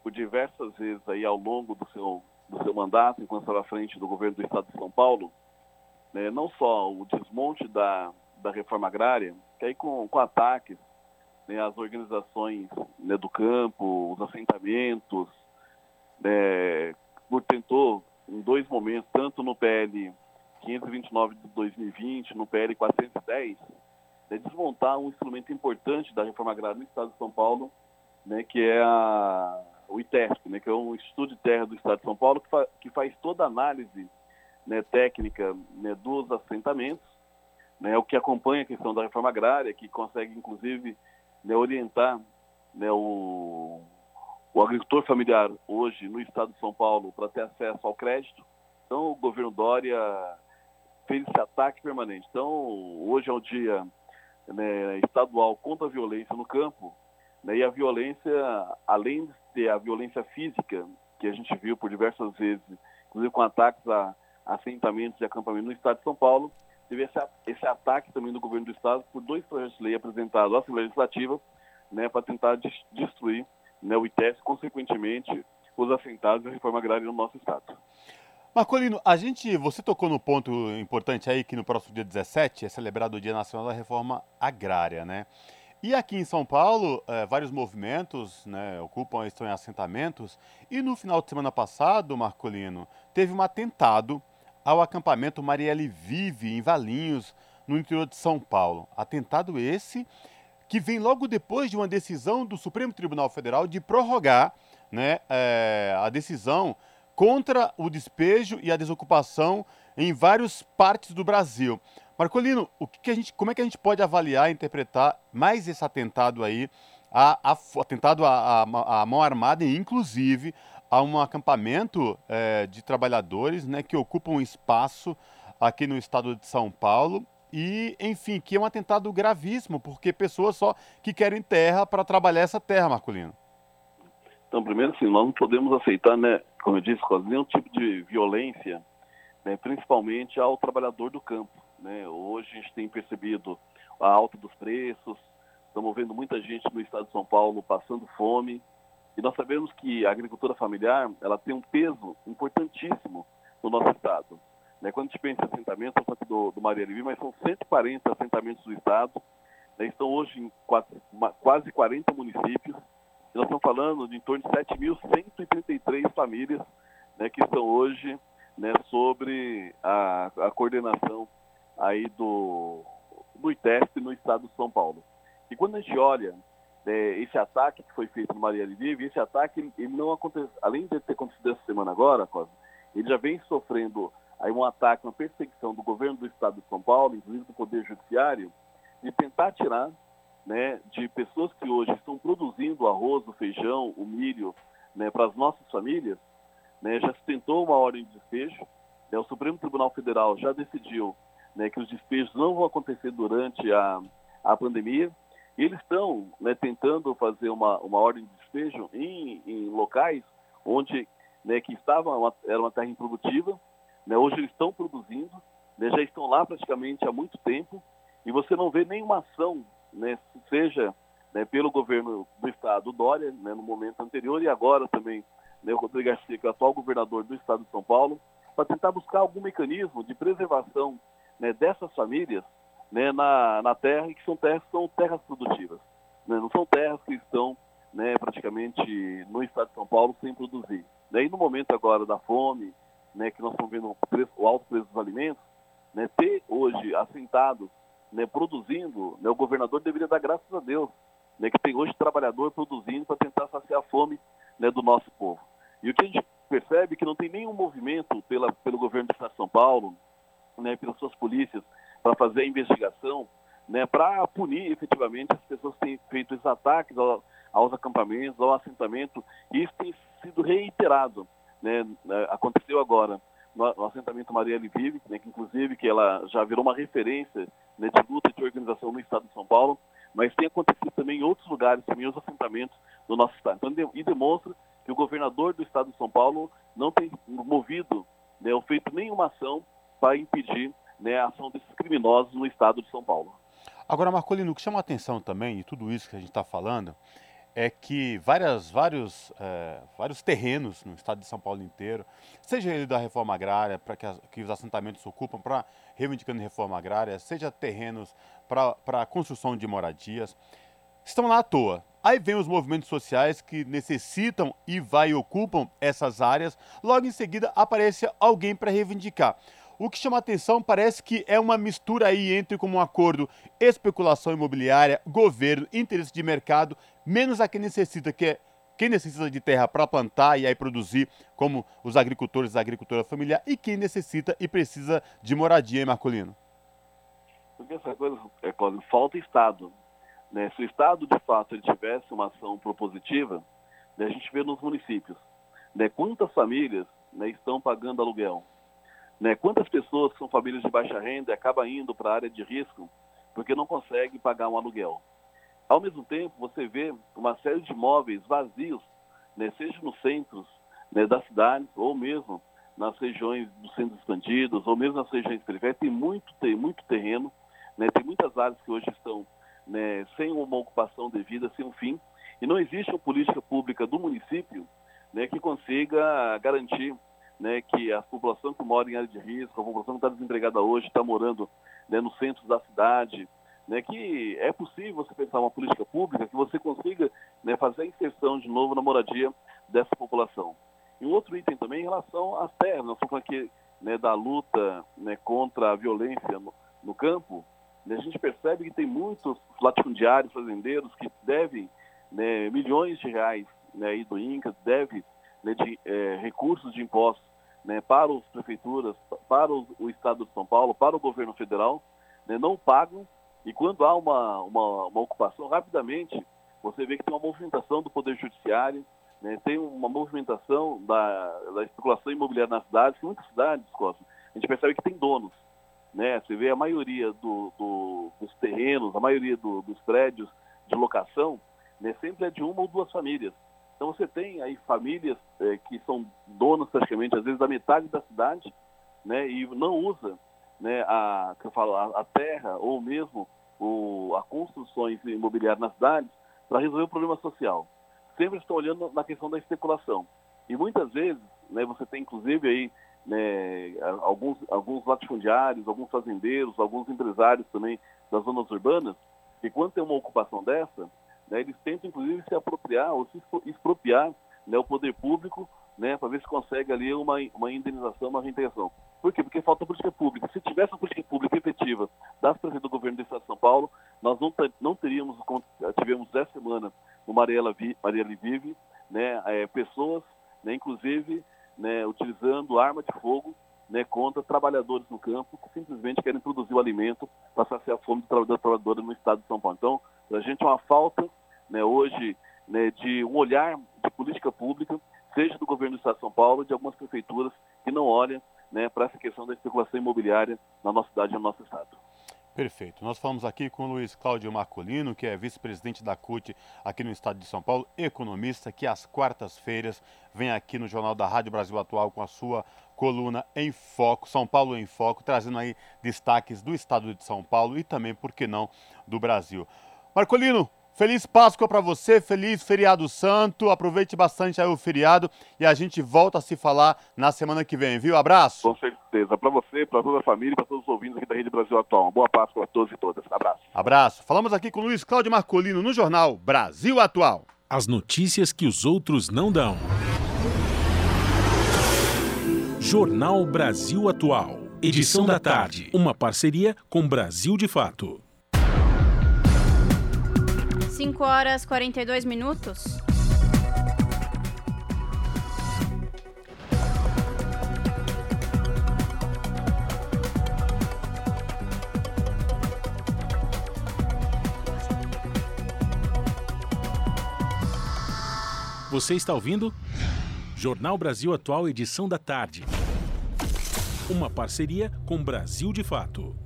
por diversas vezes aí ao longo do seu do seu mandato, enquanto estava à frente do governo do Estado de São Paulo, né, não só o desmonte da, da reforma agrária, que aí com, com ataques né, às organizações né, do campo, os assentamentos, né, tentou em dois momentos, tanto no PL 529 de 2020, no PL 410, né, desmontar um instrumento importante da reforma agrária no Estado de São Paulo, né, que é a o ITESP, né, que é um Instituto de Terra do Estado de São Paulo, que, fa que faz toda a análise né, técnica né, dos assentamentos, né, o que acompanha a questão da reforma agrária, que consegue, inclusive, né, orientar né, o, o agricultor familiar hoje no Estado de São Paulo para ter acesso ao crédito. Então, o governo Dória fez esse ataque permanente. Então, hoje é o dia né, estadual contra a violência no campo, e a violência, além de ter a violência física, que a gente viu por diversas vezes, inclusive com ataques a assentamentos e acampamentos no estado de São Paulo, teve esse, esse ataque também do governo do estado por dois projetos de lei apresentados à Assembleia Legislativa né, para tentar destruir né, o ITES, consequentemente, os assentados e a reforma agrária no nosso estado. Marcolino, a gente, você tocou no ponto importante aí que no próximo dia 17 é celebrado o Dia Nacional da Reforma Agrária, né? E aqui em São Paulo, é, vários movimentos né, ocupam, estão em assentamentos. E no final de semana passado, Marcolino, teve um atentado ao acampamento Marielle Vive, em Valinhos, no interior de São Paulo. Atentado esse que vem logo depois de uma decisão do Supremo Tribunal Federal de prorrogar né, é, a decisão contra o despejo e a desocupação em várias partes do Brasil. Marcolino, o que, que a gente, como é que a gente pode avaliar e interpretar mais esse atentado aí, a, a, atentado à, mão armada e inclusive a um acampamento é, de trabalhadores né, que ocupam um espaço aqui no estado de São Paulo e, enfim, que é um atentado gravíssimo, porque pessoas só que querem terra para trabalhar essa terra, Marcolino. Então, primeiro, assim, nós não podemos aceitar, né, como eu disse, nenhum tipo de violência, né, principalmente ao trabalhador do campo. Né? Hoje a gente tem percebido a alta dos preços, estamos vendo muita gente no estado de São Paulo passando fome, e nós sabemos que a agricultura familiar ela tem um peso importantíssimo no nosso estado. Né? Quando a gente pensa em assentamentos, eu aqui do, do Maria Levi, mas são 140 assentamentos do estado, né? estão hoje em quase, quase 40 municípios, e nós estamos falando de em torno de 7.133 famílias né, que estão hoje né, sobre a, a coordenação aí do, do ITESP no estado de São Paulo. E quando a gente olha é, esse ataque que foi feito no Maria Vive, esse ataque ele não acontece, além de ter acontecido essa semana agora, ele já vem sofrendo aí um ataque, uma perseguição do governo do estado de São Paulo, inclusive do Poder Judiciário, de tentar tirar né, de pessoas que hoje estão produzindo arroz, o feijão, o milho né, para as nossas famílias, né, já se tentou uma ordem de despejo, né, o Supremo Tribunal Federal já decidiu né, que os despejos não vão acontecer durante a, a pandemia. E eles estão né, tentando fazer uma, uma ordem de despejo em, em locais onde né, que estava uma, era uma terra improdutiva. Né, hoje eles estão produzindo, né, já estão lá praticamente há muito tempo e você não vê nenhuma ação, né, seja né, pelo governo do estado Dória, no momento anterior, e agora também o Rodrigo Garcia, que é o atual governador do estado de São Paulo, para tentar buscar algum mecanismo de preservação né, dessas famílias né, na, na terra e que são terras são terras produtivas. Né, não são terras que estão né, praticamente no estado de São Paulo sem produzir. Né, e no momento agora da fome, né, que nós estamos vendo o, preço, o alto preço dos alimentos, né, ter hoje assentados né, produzindo, né, o governador deveria dar graças a Deus né, que tem hoje trabalhador produzindo para tentar saciar a fome né, do nosso povo. E o que a gente percebe é que não tem nenhum movimento pela, pelo governo do Estado de São Paulo, né, pelas suas polícias para fazer a investigação, né, para punir efetivamente as pessoas que têm feito esses ataques ao, aos acampamentos, ao assentamento, e isso tem sido reiterado. Né, né aconteceu agora no, no assentamento Marielle Vive, né, que inclusive que ela já virou uma referência né, de luta e de organização no estado de São Paulo, mas tem acontecido também em outros lugares, também os assentamentos do nosso estado. Então, e demonstra que o governador do estado de São Paulo não tem movido né, ou feito nenhuma ação para impedir né, a ação desses criminosos no estado de São Paulo. Agora, Marcolino, o que chama a atenção também, e tudo isso que a gente está falando, é que várias, vários, é, vários terrenos no estado de São Paulo inteiro, seja ele da reforma agrária, para que, que, os assentamentos ocupam, para reivindicando reforma agrária, seja terrenos para a construção de moradias, estão lá à toa. Aí vem os movimentos sociais que necessitam e vai e ocupam essas áreas. Logo em seguida aparece alguém para reivindicar. O que chama atenção parece que é uma mistura aí entre como um acordo especulação imobiliária, governo, interesse de mercado, menos a quem necessita, que é quem necessita de terra para plantar e aí produzir, como os agricultores da agricultura familiar, e quem necessita e precisa de moradia, hein, Marcolino? Porque essa coisa é quando falta Estado. Né? Se o Estado, de fato, ele tivesse uma ação propositiva, né, a gente vê nos municípios né, quantas famílias né, estão pagando aluguel. Né, quantas pessoas são famílias de baixa renda acabam indo para a área de risco porque não consegue pagar um aluguel. Ao mesmo tempo, você vê uma série de imóveis vazios, né, seja nos centros né, das cidades ou mesmo nas regiões dos centros expandidos ou mesmo nas regiões periféricas, tem muito, tem muito terreno, né, tem muitas áreas que hoje estão né, sem uma ocupação devida, sem um fim, e não existe uma política pública do município né, que consiga garantir né, que a população que mora em área de risco, a população que está desempregada hoje, está morando né, no centro da cidade, né, que é possível você pensar uma política pública que você consiga né, fazer a inserção de novo na moradia dessa população. E um outro item também em relação às terras, nós estamos aqui né, da luta né, contra a violência no, no campo, né, a gente percebe que tem muitos latifundiários, fazendeiros que devem né, milhões de reais né, do INCA, deve né, de é, recursos de impostos né, para as prefeituras, para o, Estado de São Paulo, para o governo federal, né, não pagam e quando há uma, uma, uma, ocupação, rapidamente você vê que tem uma movimentação do Poder Judiciário, né, tem uma movimentação da, da especulação imobiliária nas cidades, que muitas cidades, Costa, a gente percebe que tem donos. Né? Você vê a maioria do, do, dos terrenos, a maioria do, dos prédios de locação, né, sempre é de uma ou duas famílias. Então você tem aí famílias é, que são donas praticamente, às vezes, da metade da cidade, né, e não usa né, a, que eu falo, a, a terra ou mesmo o, a construções imobiliárias nas cidades para resolver o problema social. Sempre estão olhando na questão da especulação. E muitas vezes, né, você tem inclusive aí né, alguns, alguns latifundiários, alguns fazendeiros, alguns empresários também das zonas urbanas, que quando tem uma ocupação dessa, né, eles tentam inclusive se apropriar ou se expropriar né, o poder público né, para ver se consegue ali uma, uma indenização, uma reintegração. Por quê? Porque falta política pública. Se tivesse uma política pública efetiva das prefeitas do governo do Estado de São Paulo, nós não, não teríamos, tivemos essa semana no Mariela, Vi, Mariela Vive, né, é, pessoas, né, inclusive, né, utilizando arma de fogo né, contra trabalhadores no campo que simplesmente querem produzir o alimento para saciar a fome do trabalhador trabalhadora no estado de São Paulo. Então, a gente é uma falta né, hoje né, de um olhar de política pública, seja do governo do estado de São Paulo, de algumas prefeituras que não olham né, para essa questão da especulação imobiliária na nossa cidade e no nosso estado. Perfeito. Nós falamos aqui com o Luiz Cláudio Marcolino, que é vice-presidente da CUT aqui no estado de São Paulo, economista, que às quartas-feiras vem aqui no Jornal da Rádio Brasil Atual com a sua coluna em foco, São Paulo em foco, trazendo aí destaques do estado de São Paulo e também, por que não, do Brasil. Marcolino, Feliz Páscoa para você, feliz feriado santo. Aproveite bastante aí o feriado e a gente volta a se falar na semana que vem, viu? Abraço. Com certeza. Para você, para toda a família, para todos os ouvintes aqui da Rede Brasil Atual. boa Páscoa a todos e todas. Abraço. Abraço. Falamos aqui com o Luiz Cláudio Marcolino no jornal Brasil Atual. As notícias que os outros não dão. Jornal Brasil Atual. Edição da tarde. Uma parceria com Brasil de Fato. 5 horas 42 minutos. Você está ouvindo? Jornal Brasil Atual, edição da tarde. Uma parceria com Brasil de Fato.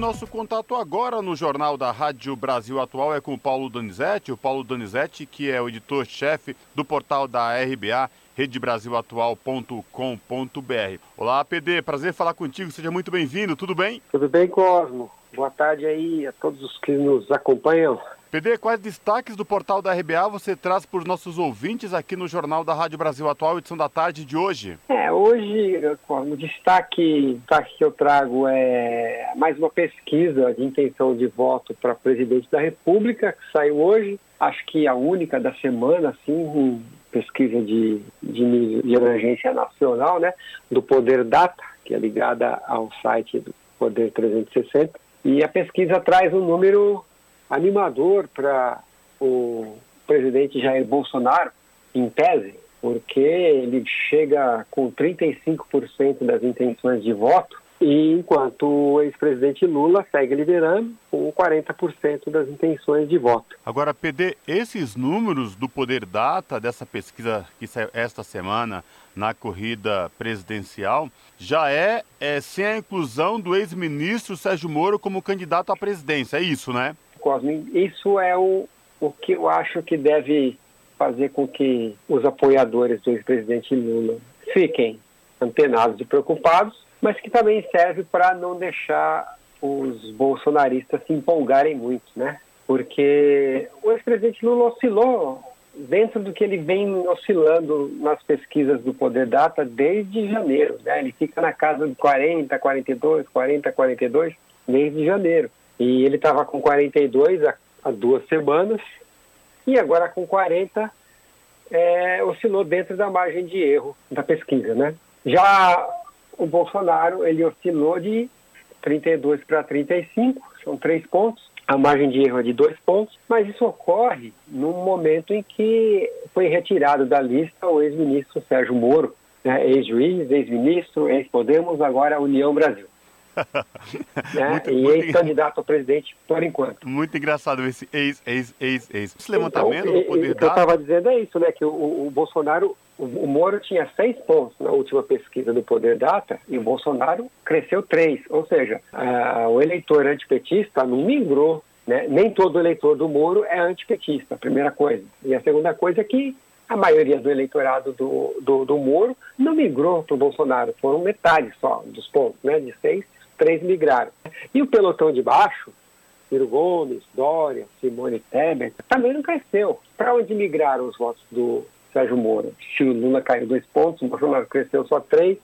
Nosso contato agora no Jornal da Rádio Brasil Atual é com o Paulo Donizete. O Paulo Donizete, que é o editor-chefe do portal da RBA, redebrasilatual.com.br. Olá, PD, prazer falar contigo, seja muito bem-vindo, tudo bem? Tudo bem, Cosmo. Boa tarde aí a todos os que nos acompanham. PD, quais destaques do portal da RBA você traz para os nossos ouvintes aqui no Jornal da Rádio Brasil Atual, edição da tarde de hoje? É, hoje o destaque, destaque que eu trago é mais uma pesquisa de intenção de voto para presidente da República, que saiu hoje, acho que a única da semana, assim, pesquisa de, de, de nacional, né, do Poder Data, que é ligada ao site do Poder 360, e a pesquisa traz um número animador para o presidente Jair Bolsonaro, em tese, porque ele chega com 35% das intenções de voto, e enquanto o ex-presidente Lula segue liderando com 40% das intenções de voto. Agora, PD, esses números do Poder Data, dessa pesquisa que saiu esta semana na corrida presidencial, já é, é sem a inclusão do ex-ministro Sérgio Moro como candidato à presidência, é isso, né? Isso é o, o que eu acho que deve fazer com que os apoiadores do ex-presidente Lula fiquem antenados e preocupados, mas que também serve para não deixar os bolsonaristas se empolgarem muito, né? Porque o ex-presidente Lula oscilou dentro do que ele vem oscilando nas pesquisas do Poder Data desde janeiro, né? Ele fica na casa de 40, 42, 40, 42 desde janeiro. E ele estava com 42 há, há duas semanas e agora com 40 é, oscilou dentro da margem de erro da pesquisa, né? Já o Bolsonaro ele oscilou de 32 para 35, são três pontos. A margem de erro é de dois pontos, mas isso ocorre no momento em que foi retirado da lista o ex-ministro Sérgio Moro, né, ex-juiz, ex-ministro, ex-Podemos, agora União Brasil. Né? muito, e ex-candidato a presidente por enquanto. Muito engraçado esse ex, ex, ex, ex. Esse levantamento então, do poder O que eu estava dizendo é isso, né? Que o, o Bolsonaro, o, o, Moro tinha seis pontos na última pesquisa do Poder Data e o Bolsonaro cresceu três. Ou seja, a, o eleitor antipetista não migrou. Né? Nem todo eleitor do Moro é antipetista, a primeira coisa. E a segunda coisa é que a maioria do eleitorado do, do, do Moro não migrou para o Bolsonaro, foram metade só dos pontos, né? De seis três migraram. E o pelotão de baixo, Ciro Gomes, Dória, Simone Tebet, também não cresceu. Para onde migraram os votos do Sérgio Moro? Se o Lula caiu dois pontos, o Bolsonaro cresceu só três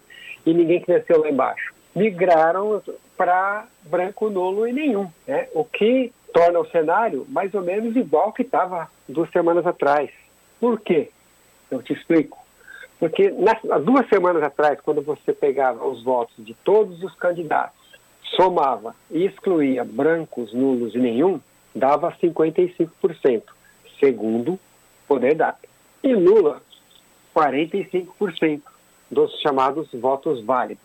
e ninguém cresceu lá embaixo. Migraram para branco, nulo e nenhum. Né? O que torna o cenário mais ou menos igual que estava duas semanas atrás. Por quê? Eu te explico. Porque nas, duas semanas atrás, quando você pegava os votos de todos os candidatos somava e excluía brancos, nulos e nenhum, dava 55%, segundo Poder Data. E Lula, 45% dos chamados votos válidos.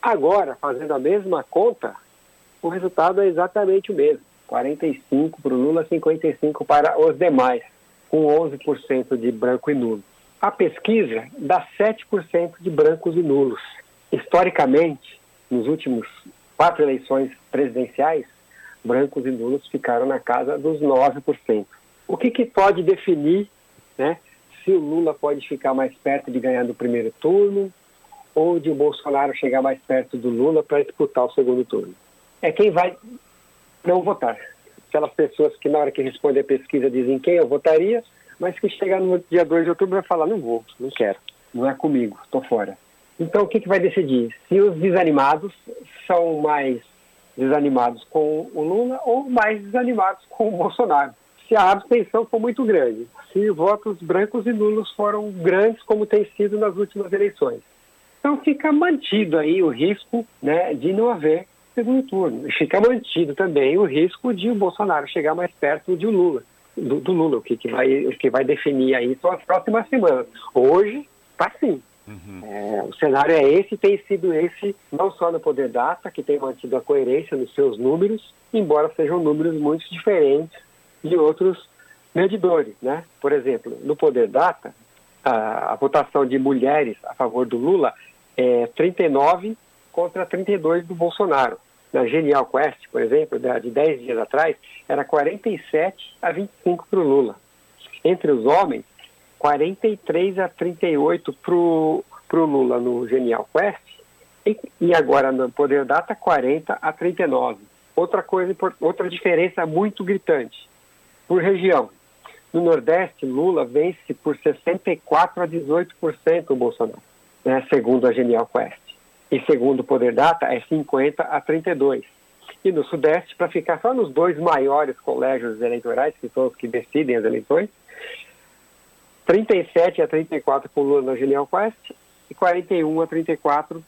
Agora, fazendo a mesma conta, o resultado é exatamente o mesmo. 45 para o Lula, 55 para os demais, com 11% de branco e nulo. A pesquisa dá 7% de brancos e nulos. Historicamente, nos últimos quatro eleições presidenciais, brancos e nulos ficaram na casa dos 9%. O que, que pode definir né, se o Lula pode ficar mais perto de ganhar no primeiro turno ou de o Bolsonaro chegar mais perto do Lula para disputar o segundo turno? É quem vai não votar. Aquelas pessoas que na hora que respondem a pesquisa dizem quem eu votaria, mas que chegar no dia 2 de outubro vai falar não vou, não quero, não é comigo, estou fora. Então, o que, que vai decidir? Se os desanimados são mais desanimados com o Lula ou mais desanimados com o Bolsonaro. Se a abstenção for muito grande, se votos brancos e nulos foram grandes, como tem sido nas últimas eleições. Então, fica mantido aí o risco né, de não haver segundo turno. E fica mantido também o risco de o Bolsonaro chegar mais perto de Lula, do, do Lula, o que, que, vai, o que vai definir aí as próximas semanas. Hoje, está sim. Uhum. É, o cenário é esse, tem sido esse, não só no Poder Data, que tem mantido a coerência nos seus números, embora sejam números muito diferentes de outros medidores. Né? Por exemplo, no Poder Data, a, a votação de mulheres a favor do Lula é 39 contra 32 do Bolsonaro. Na Genial Quest, por exemplo, de 10 dias atrás, era 47 a 25 para o Lula. Entre os homens, 43 a 38 para o Lula no Genial Quest e, e, agora no Poder Data 40 a 39. Outra coisa, outra diferença muito gritante. Por região, no Nordeste, Lula vence por 64 a 18% o Bolsonaro, né, segundo a Genial Quest. E segundo o Poder Data, é 50 a 32. E no Sudeste, para ficar só nos dois maiores colégios eleitorais, que são os que decidem as eleições, 37 a 34 com Lula na Genial Quest e 41 a 34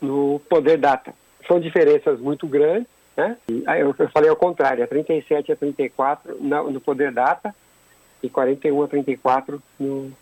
no Poder Data. São diferenças muito grandes, né? Eu, falei ao contrário, é 37 a 34 no, Poder Data e 41 a 34 no,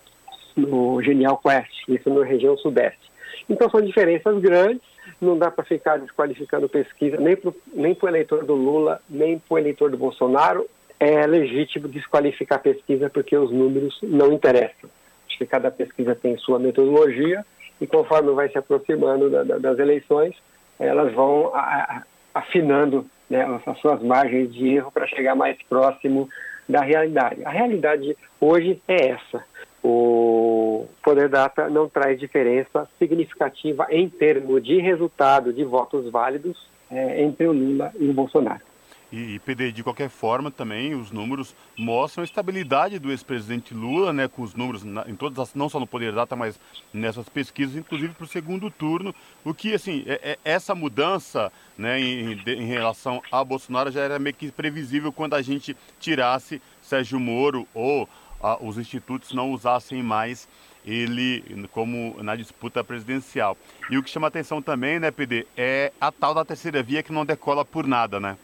no Genial Quest, isso na região sudeste. Então são diferenças grandes, não dá para ficar desqualificando pesquisa nem para o eleitor do Lula, nem para o eleitor do Bolsonaro. É legítimo desqualificar pesquisa porque os números não interessam. Acho que cada pesquisa tem sua metodologia e conforme vai se aproximando da, da, das eleições, elas vão a, a, afinando né, as suas margens de erro para chegar mais próximo da realidade. A realidade hoje é essa. O Poder Data não traz diferença significativa em termos de resultado de votos válidos é, entre o Lula e o Bolsonaro. E, e PD, de qualquer forma, também os números mostram a estabilidade do ex-presidente Lula, né, com os números na, em todas as, não só no Poder Data, mas nessas pesquisas, inclusive para o segundo turno. O que, assim, é, é, essa mudança né, em, em relação a Bolsonaro já era meio que previsível quando a gente tirasse Sérgio Moro ou a, os institutos não usassem mais ele como na disputa presidencial. E o que chama atenção também, né, PD, é a tal da terceira via que não decola por nada, né?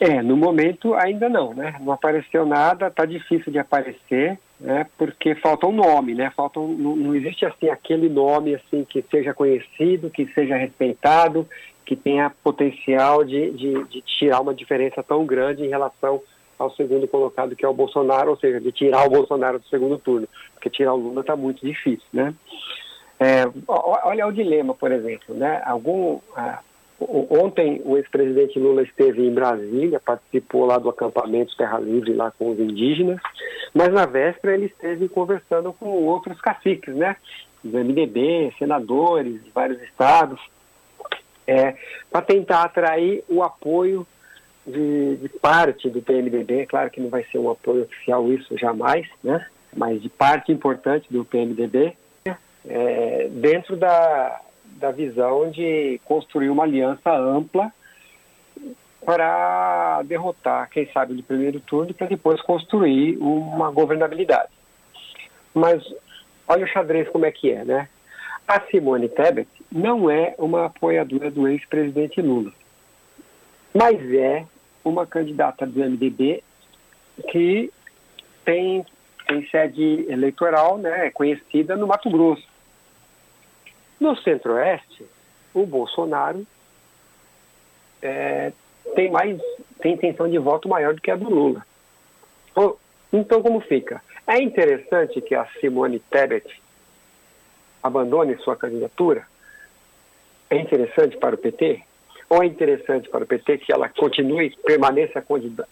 É, no momento ainda não, né? Não apareceu nada, tá difícil de aparecer, né? Porque falta um nome, né? Falta um, não, existe assim aquele nome assim que seja conhecido, que seja respeitado, que tenha potencial de, de, de tirar uma diferença tão grande em relação ao segundo colocado, que é o Bolsonaro, ou seja, de tirar o Bolsonaro do segundo turno, porque tirar o Lula está muito difícil, né? É, olha o dilema, por exemplo, né? Algum, ah, Ontem o ex-presidente Lula esteve em Brasília, participou lá do acampamento Terra Livre lá com os indígenas, mas na véspera ele esteve conversando com outros caciques, né? Do MDB, senadores de vários estados, é, para tentar atrair o apoio de, de, parte do PMDB. Claro que não vai ser um apoio oficial isso jamais, né? Mas de parte importante do PMDB é, dentro da da visão de construir uma aliança ampla para derrotar, quem sabe, no primeiro turno, para depois construir uma governabilidade. Mas olha o xadrez como é que é, né? A Simone Tebet não é uma apoiadora do ex-presidente Lula, mas é uma candidata do MDB que tem, tem sede eleitoral, né, é conhecida no Mato Grosso. No Centro-Oeste, o Bolsonaro é, tem mais tem intenção de voto maior do que a do Lula. Então, como fica? É interessante que a Simone Tebet abandone sua candidatura? É interessante para o PT? Ou é interessante para o PT que ela continue, permaneça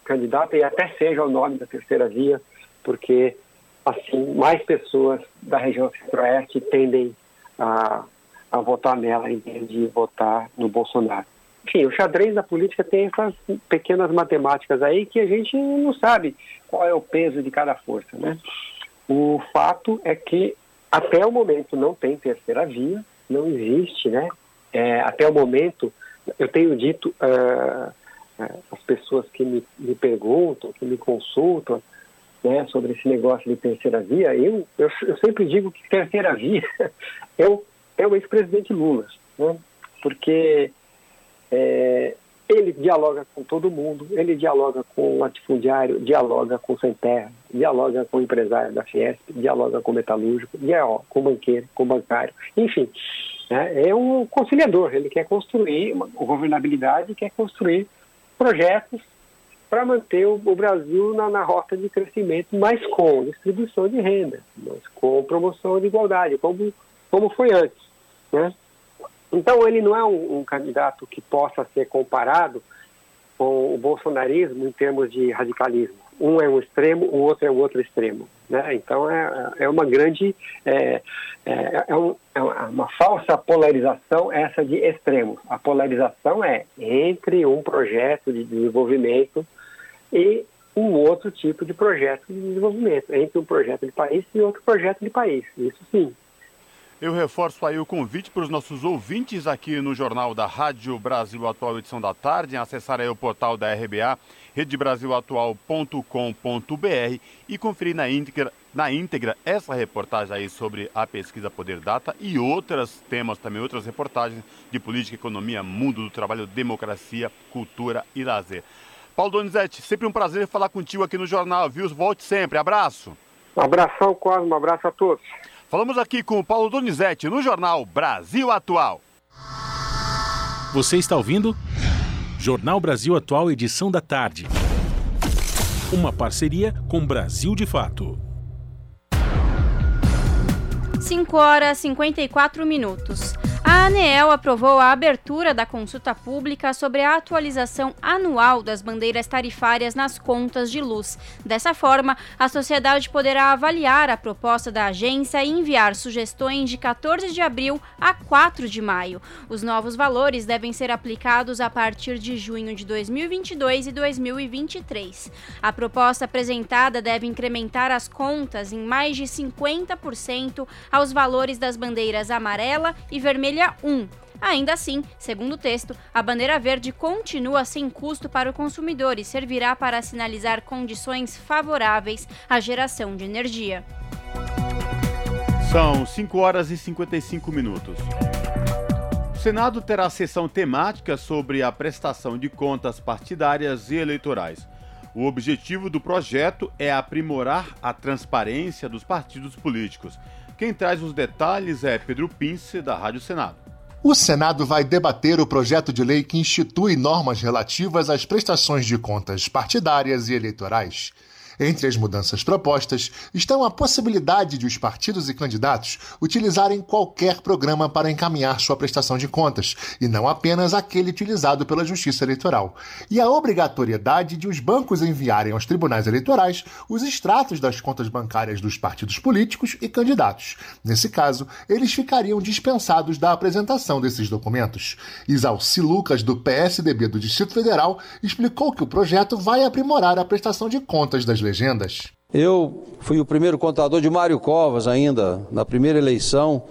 candidata e até seja o nome da terceira via, porque assim mais pessoas da região centro-oeste tendem a a votar nela em vez de votar no Bolsonaro. Enfim, o xadrez da política tem essas pequenas matemáticas aí que a gente não sabe qual é o peso de cada força, né? O fato é que até o momento não tem terceira via, não existe, né? É, até o momento, eu tenho dito uh, as pessoas que me, me perguntam, que me consultam, né, sobre esse negócio de terceira via, eu, eu, eu sempre digo que terceira via é o é o ex-presidente Lula, né? porque é, ele dialoga com todo mundo, ele dialoga com o latifundiário, dialoga com o sem terra, dialoga com o empresário da Fiesp, dialoga com o metalúrgico, dialoga com o banqueiro, com o bancário, enfim, né? é um conciliador, ele quer construir uma governabilidade, quer construir projetos para manter o, o Brasil na, na, rota de crescimento, mas com distribuição de renda, mas com promoção de igualdade, como, como foi antes. Né? Então, ele não é um, um, candidato que possa ser comparado com o bolsonarismo em termos de radicalismo. Um é um extremo, o outro é o outro extremo. Né? Então, é, é uma grande. É, é, é, um, é uma falsa polarização essa de extremos. A polarização é entre um projeto de desenvolvimento e um outro tipo de projeto de desenvolvimento, entre um projeto de país e outro projeto de país. Isso sim. Eu reforço aí o convite para os nossos ouvintes aqui no Jornal da Rádio Brasil Atual, edição da tarde, acessar aí o portal da RBA, redebrasilatual.com.br e conferir na íntegra na íntegra essa reportagem aí sobre a pesquisa Poder Data e outros temas também, outras reportagens de política, economia, mundo do trabalho, democracia, cultura e lazer. Paulo Donizete, sempre um prazer falar contigo aqui no jornal, viu? Volte sempre. Abraço. Um abração, Cosmo. Um abraço a todos. Falamos aqui com o Paulo Donizete no jornal Brasil Atual. Você está ouvindo? Jornal Brasil Atual, edição da tarde. Uma parceria com Brasil de Fato. 5 horas e 54 minutos. A ANEEL aprovou a abertura da consulta pública sobre a atualização anual das bandeiras tarifárias nas contas de luz. Dessa forma, a sociedade poderá avaliar a proposta da agência e enviar sugestões de 14 de abril a 4 de maio. Os novos valores devem ser aplicados a partir de junho de 2022 e 2023. A proposta apresentada deve incrementar as contas em mais de 50% aos valores das bandeiras amarela e vermelha 1. Ainda assim, segundo o texto, a bandeira verde continua sem custo para o consumidor e servirá para sinalizar condições favoráveis à geração de energia. São 5 horas e 55 minutos. O Senado terá sessão temática sobre a prestação de contas partidárias e eleitorais. O objetivo do projeto é aprimorar a transparência dos partidos políticos. Quem traz os detalhes é Pedro Pince, da Rádio Senado. O Senado vai debater o projeto de lei que institui normas relativas às prestações de contas partidárias e eleitorais. Entre as mudanças propostas estão a possibilidade de os partidos e candidatos utilizarem qualquer programa para encaminhar sua prestação de contas, e não apenas aquele utilizado pela Justiça Eleitoral, e a obrigatoriedade de os bancos enviarem aos tribunais eleitorais os extratos das contas bancárias dos partidos políticos e candidatos. Nesse caso, eles ficariam dispensados da apresentação desses documentos. Isalci Lucas, do PSDB do Distrito Federal, explicou que o projeto vai aprimorar a prestação de contas das legendas. Eu fui o primeiro contador de Mário Covas ainda na primeira eleição,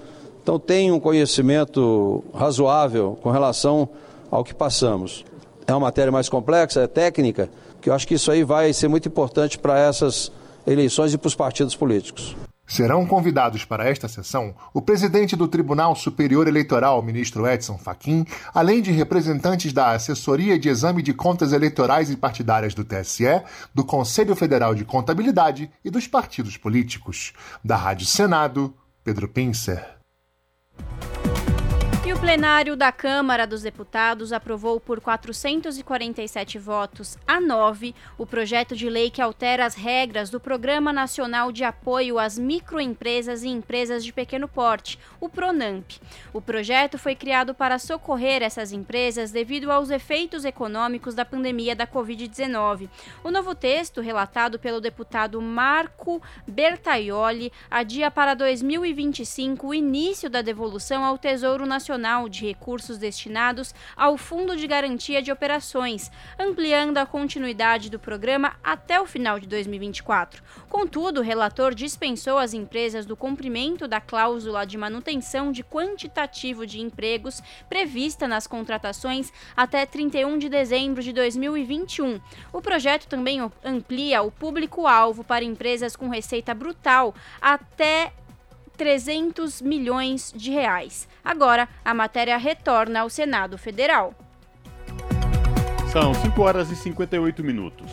então tenho um conhecimento razoável com relação ao que passamos. É uma matéria mais complexa, é técnica, que eu acho que isso aí vai ser muito importante para essas eleições e para os partidos políticos. Serão convidados para esta sessão o presidente do Tribunal Superior Eleitoral, ministro Edson Fachin, além de representantes da Assessoria de Exame de Contas Eleitorais e Partidárias do TSE, do Conselho Federal de Contabilidade e dos partidos políticos. Da Rádio Senado, Pedro Pincer plenário da Câmara dos Deputados aprovou por 447 votos a 9 o projeto de lei que altera as regras do Programa Nacional de Apoio às Microempresas e Empresas de Pequeno Porte, o PRONAMP. O projeto foi criado para socorrer essas empresas devido aos efeitos econômicos da pandemia da Covid-19. O novo texto, relatado pelo deputado Marco Bertaioli, adia para 2025 o início da devolução ao Tesouro Nacional de Recursos destinados ao Fundo de Garantia de Operações, ampliando a continuidade do programa até o final de 2024. Contudo, o relator dispensou as empresas do cumprimento da cláusula de manutenção de quantitativo de empregos prevista nas contratações até 31 de dezembro de 2021. O projeto também amplia o público-alvo para empresas com receita brutal até 300 milhões de reais. Agora, a matéria retorna ao Senado Federal. São 5 horas e 58 minutos.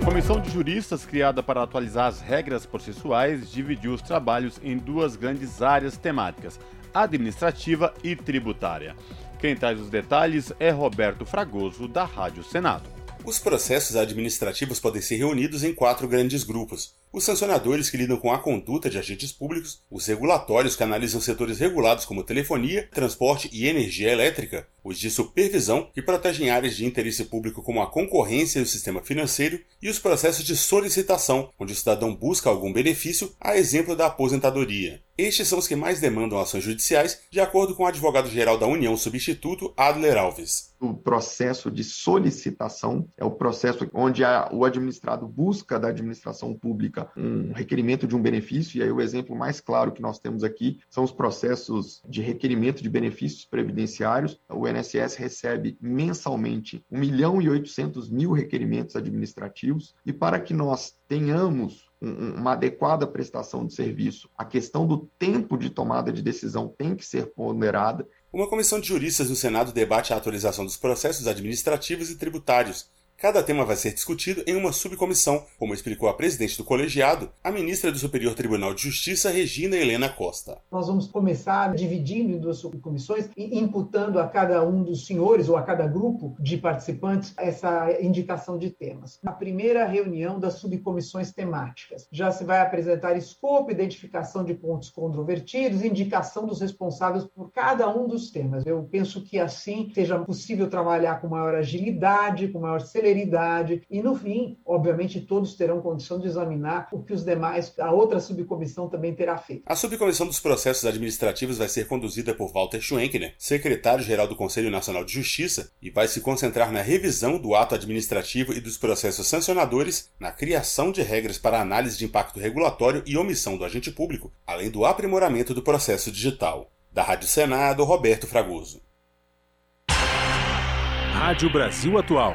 A comissão de juristas criada para atualizar as regras processuais dividiu os trabalhos em duas grandes áreas temáticas, administrativa e tributária. Quem traz os detalhes é Roberto Fragoso, da Rádio Senado. Os processos administrativos podem ser reunidos em quatro grandes grupos: os sancionadores que lidam com a conduta de agentes públicos, os regulatórios que analisam setores regulados como telefonia, transporte e energia elétrica, os de supervisão que protegem áreas de interesse público como a concorrência e o sistema financeiro, e os processos de solicitação, onde o cidadão busca algum benefício, a exemplo da aposentadoria. Estes são os que mais demandam ações judiciais, de acordo com o advogado-geral da União Substituto, Adler Alves. O processo de solicitação é o processo onde a, o administrado busca da administração pública um requerimento de um benefício, e aí o exemplo mais claro que nós temos aqui são os processos de requerimento de benefícios previdenciários. O INSS recebe mensalmente 1 milhão e 800 mil requerimentos administrativos, e para que nós tenhamos uma adequada prestação de serviço, a questão do tempo de tomada de decisão tem que ser ponderada. Uma comissão de juristas no Senado debate a atualização dos processos administrativos e tributários, Cada tema vai ser discutido em uma subcomissão, como explicou a presidente do colegiado, a ministra do Superior Tribunal de Justiça, Regina Helena Costa. Nós vamos começar dividindo em duas subcomissões e imputando a cada um dos senhores ou a cada grupo de participantes essa indicação de temas. Na primeira reunião das subcomissões temáticas, já se vai apresentar escopo, identificação de pontos controvertidos, indicação dos responsáveis por cada um dos temas. Eu penso que assim seja possível trabalhar com maior agilidade, com maior celeridade celeridade e, no fim, obviamente, todos terão condição de examinar o que os demais, a outra subcomissão também terá feito. A subcomissão dos processos administrativos vai ser conduzida por Walter Schwenkner, secretário-geral do Conselho Nacional de Justiça, e vai se concentrar na revisão do ato administrativo e dos processos sancionadores, na criação de regras para análise de impacto regulatório e omissão do agente público, além do aprimoramento do processo digital. Da Rádio Senado, Roberto Fragoso. Rádio Brasil Atual.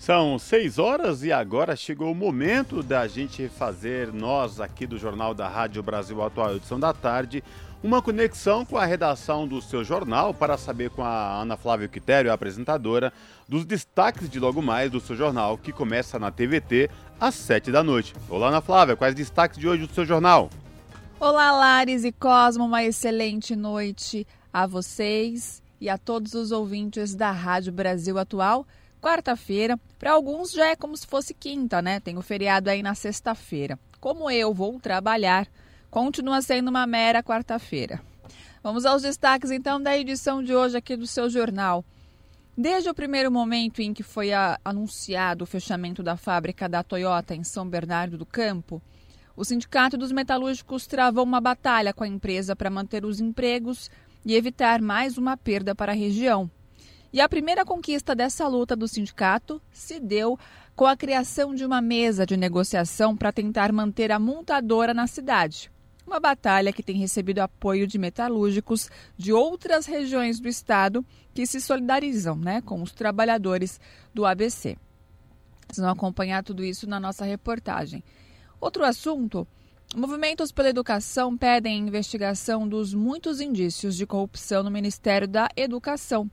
São seis horas e agora chegou o momento da gente fazer, nós aqui do Jornal da Rádio Brasil Atual, edição da tarde, uma conexão com a redação do seu jornal para saber com a Ana Flávia Quitério, a apresentadora, dos destaques de logo mais do seu jornal, que começa na TVT às sete da noite. Olá, Ana Flávia, quais destaques de hoje do seu jornal? Olá, Lares e Cosmo, uma excelente noite a vocês e a todos os ouvintes da Rádio Brasil Atual quarta-feira. Para alguns já é como se fosse quinta, né? Tem o feriado aí na sexta-feira. Como eu vou trabalhar, continua sendo uma mera quarta-feira. Vamos aos destaques então da edição de hoje aqui do seu jornal. Desde o primeiro momento em que foi a, anunciado o fechamento da fábrica da Toyota em São Bernardo do Campo, o Sindicato dos Metalúrgicos travou uma batalha com a empresa para manter os empregos e evitar mais uma perda para a região. E a primeira conquista dessa luta do sindicato se deu com a criação de uma mesa de negociação para tentar manter a montadora na cidade. Uma batalha que tem recebido apoio de metalúrgicos de outras regiões do estado que se solidarizam né, com os trabalhadores do ABC. Vocês vão acompanhar tudo isso na nossa reportagem. Outro assunto Movimentos pela Educação pedem investigação dos muitos indícios de corrupção no Ministério da Educação.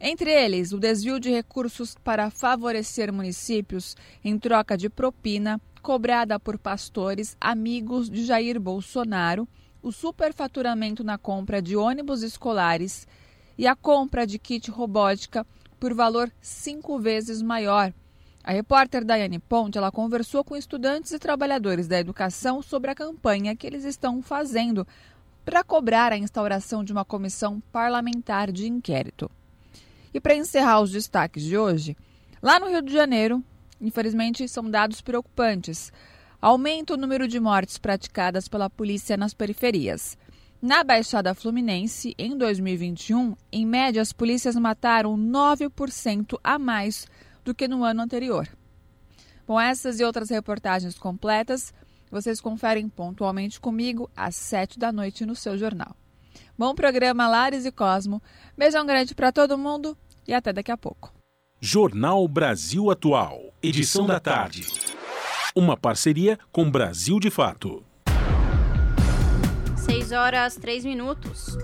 Entre eles, o desvio de recursos para favorecer municípios em troca de propina cobrada por pastores amigos de Jair Bolsonaro, o superfaturamento na compra de ônibus escolares e a compra de kit robótica por valor cinco vezes maior. A repórter Daiane Ponte ela conversou com estudantes e trabalhadores da educação sobre a campanha que eles estão fazendo para cobrar a instauração de uma comissão parlamentar de inquérito. E para encerrar os destaques de hoje, lá no Rio de Janeiro, infelizmente são dados preocupantes. Aumenta o número de mortes praticadas pela polícia nas periferias. Na Baixada Fluminense, em 2021, em média, as polícias mataram 9% a mais do que no ano anterior. Com essas e outras reportagens completas, vocês conferem pontualmente comigo às 7 da noite no seu jornal. Bom programa, Lares e Cosmo. Beijão grande para todo mundo e até daqui a pouco. Jornal Brasil Atual, edição da tarde. Uma parceria com Brasil de Fato. 6 horas 3 minutos.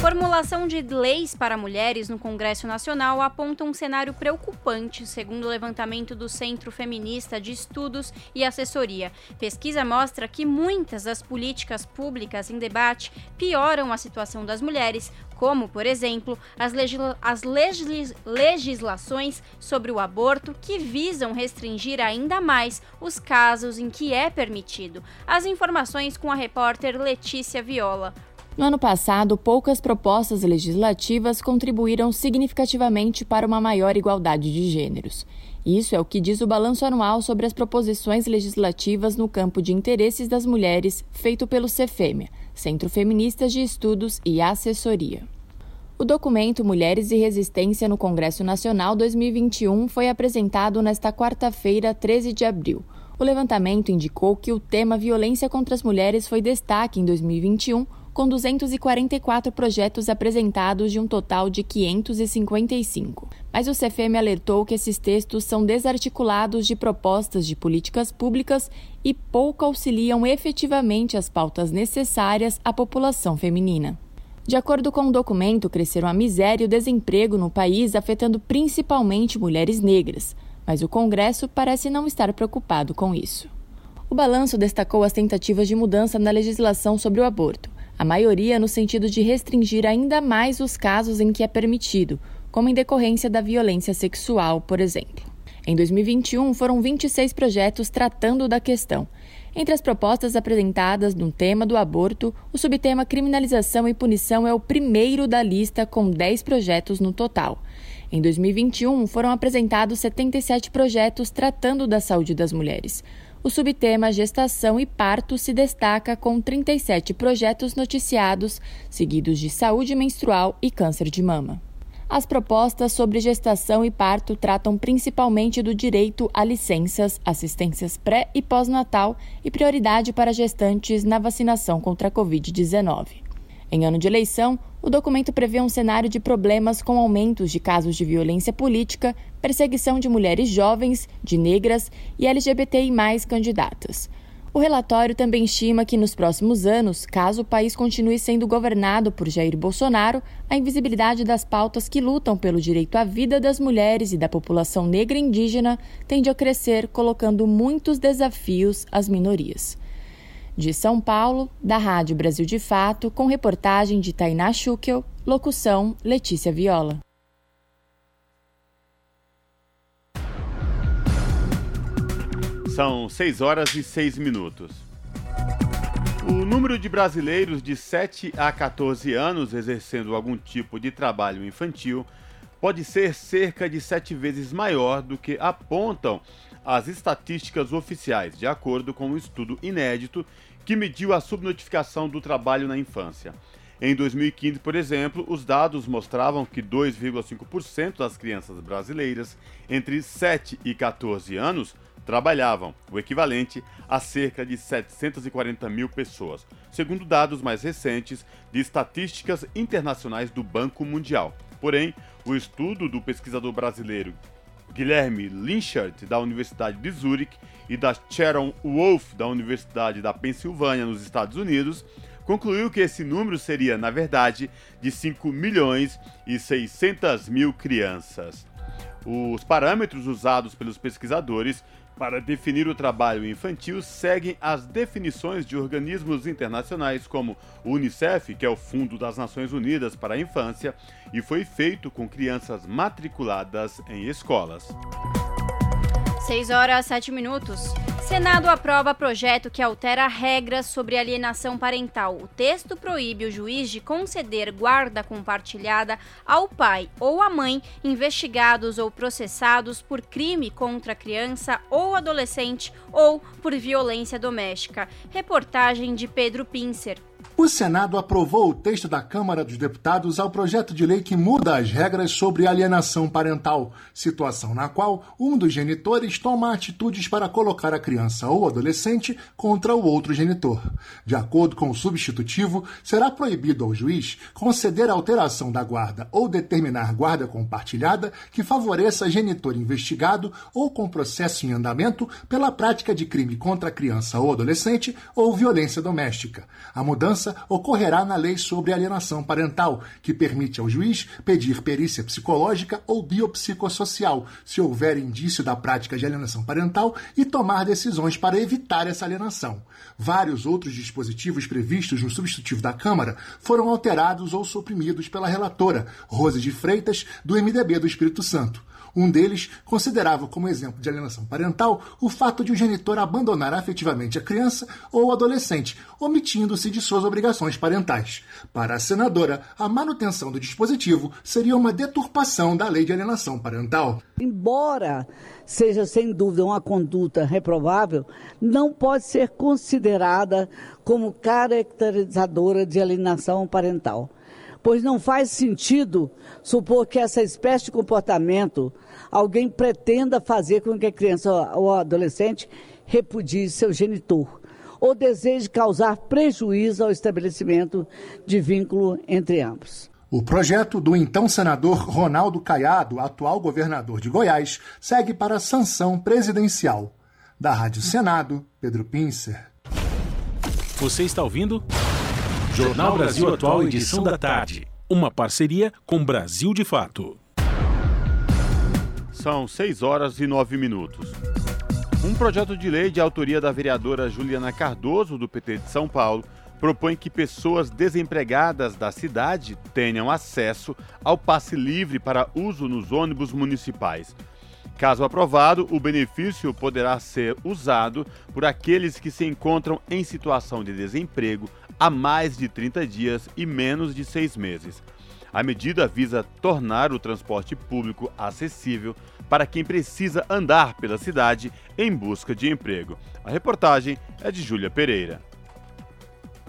Formulação de leis para mulheres no Congresso Nacional aponta um cenário preocupante, segundo o levantamento do Centro Feminista de Estudos e Assessoria. Pesquisa mostra que muitas das políticas públicas em debate pioram a situação das mulheres, como, por exemplo, as, legisla as legis legislações sobre o aborto que visam restringir ainda mais os casos em que é permitido. As informações com a repórter Letícia Viola. No ano passado, poucas propostas legislativas contribuíram significativamente para uma maior igualdade de gêneros. Isso é o que diz o balanço anual sobre as proposições legislativas no campo de interesses das mulheres, feito pelo CEFEMEA, Centro Feminista de Estudos e Assessoria. O documento Mulheres e Resistência no Congresso Nacional 2021 foi apresentado nesta quarta-feira, 13 de abril. O levantamento indicou que o tema violência contra as mulheres foi destaque em 2021, com 244 projetos apresentados de um total de 555. Mas o CFM alertou que esses textos são desarticulados de propostas de políticas públicas e pouco auxiliam efetivamente as pautas necessárias à população feminina. De acordo com o documento, cresceram a miséria e o desemprego no país, afetando principalmente mulheres negras, mas o Congresso parece não estar preocupado com isso. O balanço destacou as tentativas de mudança na legislação sobre o aborto, a maioria no sentido de restringir ainda mais os casos em que é permitido, como em decorrência da violência sexual, por exemplo. Em 2021, foram 26 projetos tratando da questão, entre as propostas apresentadas no tema do aborto, o subtema criminalização e punição é o primeiro da lista, com 10 projetos no total. Em 2021, foram apresentados 77 projetos tratando da saúde das mulheres. O subtema gestação e parto se destaca com 37 projetos noticiados, seguidos de saúde menstrual e câncer de mama. As propostas sobre gestação e parto tratam principalmente do direito a licenças, assistências pré e pós-natal e prioridade para gestantes na vacinação contra a Covid-19. Em ano de eleição, o documento prevê um cenário de problemas com aumentos de casos de violência política, perseguição de mulheres jovens, de negras e LGBTI candidatas. O relatório também estima que nos próximos anos, caso o país continue sendo governado por Jair Bolsonaro, a invisibilidade das pautas que lutam pelo direito à vida das mulheres e da população negra e indígena tende a crescer, colocando muitos desafios às minorias. De São Paulo, da Rádio Brasil de Fato, com reportagem de Tainá Schukel, locução Letícia Viola. São 6 horas e 6 minutos. O número de brasileiros de 7 a 14 anos exercendo algum tipo de trabalho infantil pode ser cerca de sete vezes maior do que apontam as estatísticas oficiais, de acordo com um estudo inédito que mediu a subnotificação do trabalho na infância. Em 2015, por exemplo, os dados mostravam que 2,5% das crianças brasileiras entre 7 e 14 anos trabalhavam, o equivalente a cerca de 740 mil pessoas, segundo dados mais recentes de estatísticas internacionais do Banco Mundial. Porém, o estudo do pesquisador brasileiro Guilherme Linchard, da Universidade de Zurich, e da Sharon Wolf, da Universidade da Pensilvânia, nos Estados Unidos, concluiu que esse número seria, na verdade, de 5 milhões e 600 mil crianças. Os parâmetros usados pelos pesquisadores para definir o trabalho infantil seguem as definições de organismos internacionais como o Unicef, que é o Fundo das Nações Unidas para a Infância, e foi feito com crianças matriculadas em escolas. 6 horas 7 minutos. Senado aprova projeto que altera regras sobre alienação parental. O texto proíbe o juiz de conceder guarda compartilhada ao pai ou à mãe investigados ou processados por crime contra criança ou adolescente ou por violência doméstica. Reportagem de Pedro Pincer. O Senado aprovou o texto da Câmara dos Deputados ao projeto de lei que muda as regras sobre alienação parental, situação na qual um dos genitores toma atitudes para colocar a criança ou adolescente contra o outro genitor. De acordo com o substitutivo, será proibido ao juiz conceder alteração da guarda ou determinar guarda compartilhada que favoreça genitor investigado ou com processo em andamento pela prática de crime contra criança ou adolescente ou violência doméstica. A mudança ocorrerá na lei sobre alienação parental, que permite ao juiz pedir perícia psicológica ou biopsicossocial, se houver indício da prática de alienação parental, e tomar decisões para evitar essa alienação. Vários outros dispositivos previstos no substitutivo da Câmara foram alterados ou suprimidos pela relatora, Rose de Freitas, do MDB do Espírito Santo. Um deles considerava como exemplo de alienação parental o fato de o genitor abandonar afetivamente a criança ou adolescente, omitindo-se de suas obrigações parentais. Para a senadora, a manutenção do dispositivo seria uma deturpação da lei de alienação parental. Embora seja sem dúvida uma conduta reprovável, não pode ser considerada como caracterizadora de alienação parental pois não faz sentido supor que essa espécie de comportamento alguém pretenda fazer com que a criança ou adolescente repudie seu genitor ou deseje causar prejuízo ao estabelecimento de vínculo entre ambos. O projeto do então senador Ronaldo Caiado, atual governador de Goiás, segue para sanção presidencial. Da Rádio Senado, Pedro Pincer. Você está ouvindo? Jornal Brasil Atual, edição da tarde. Uma parceria com Brasil de Fato. São 6 horas e 9 minutos. Um projeto de lei de autoria da vereadora Juliana Cardoso, do PT de São Paulo, propõe que pessoas desempregadas da cidade tenham acesso ao passe livre para uso nos ônibus municipais. Caso aprovado, o benefício poderá ser usado por aqueles que se encontram em situação de desemprego há mais de 30 dias e menos de seis meses. A medida visa tornar o transporte público acessível para quem precisa andar pela cidade em busca de emprego. A reportagem é de Júlia Pereira.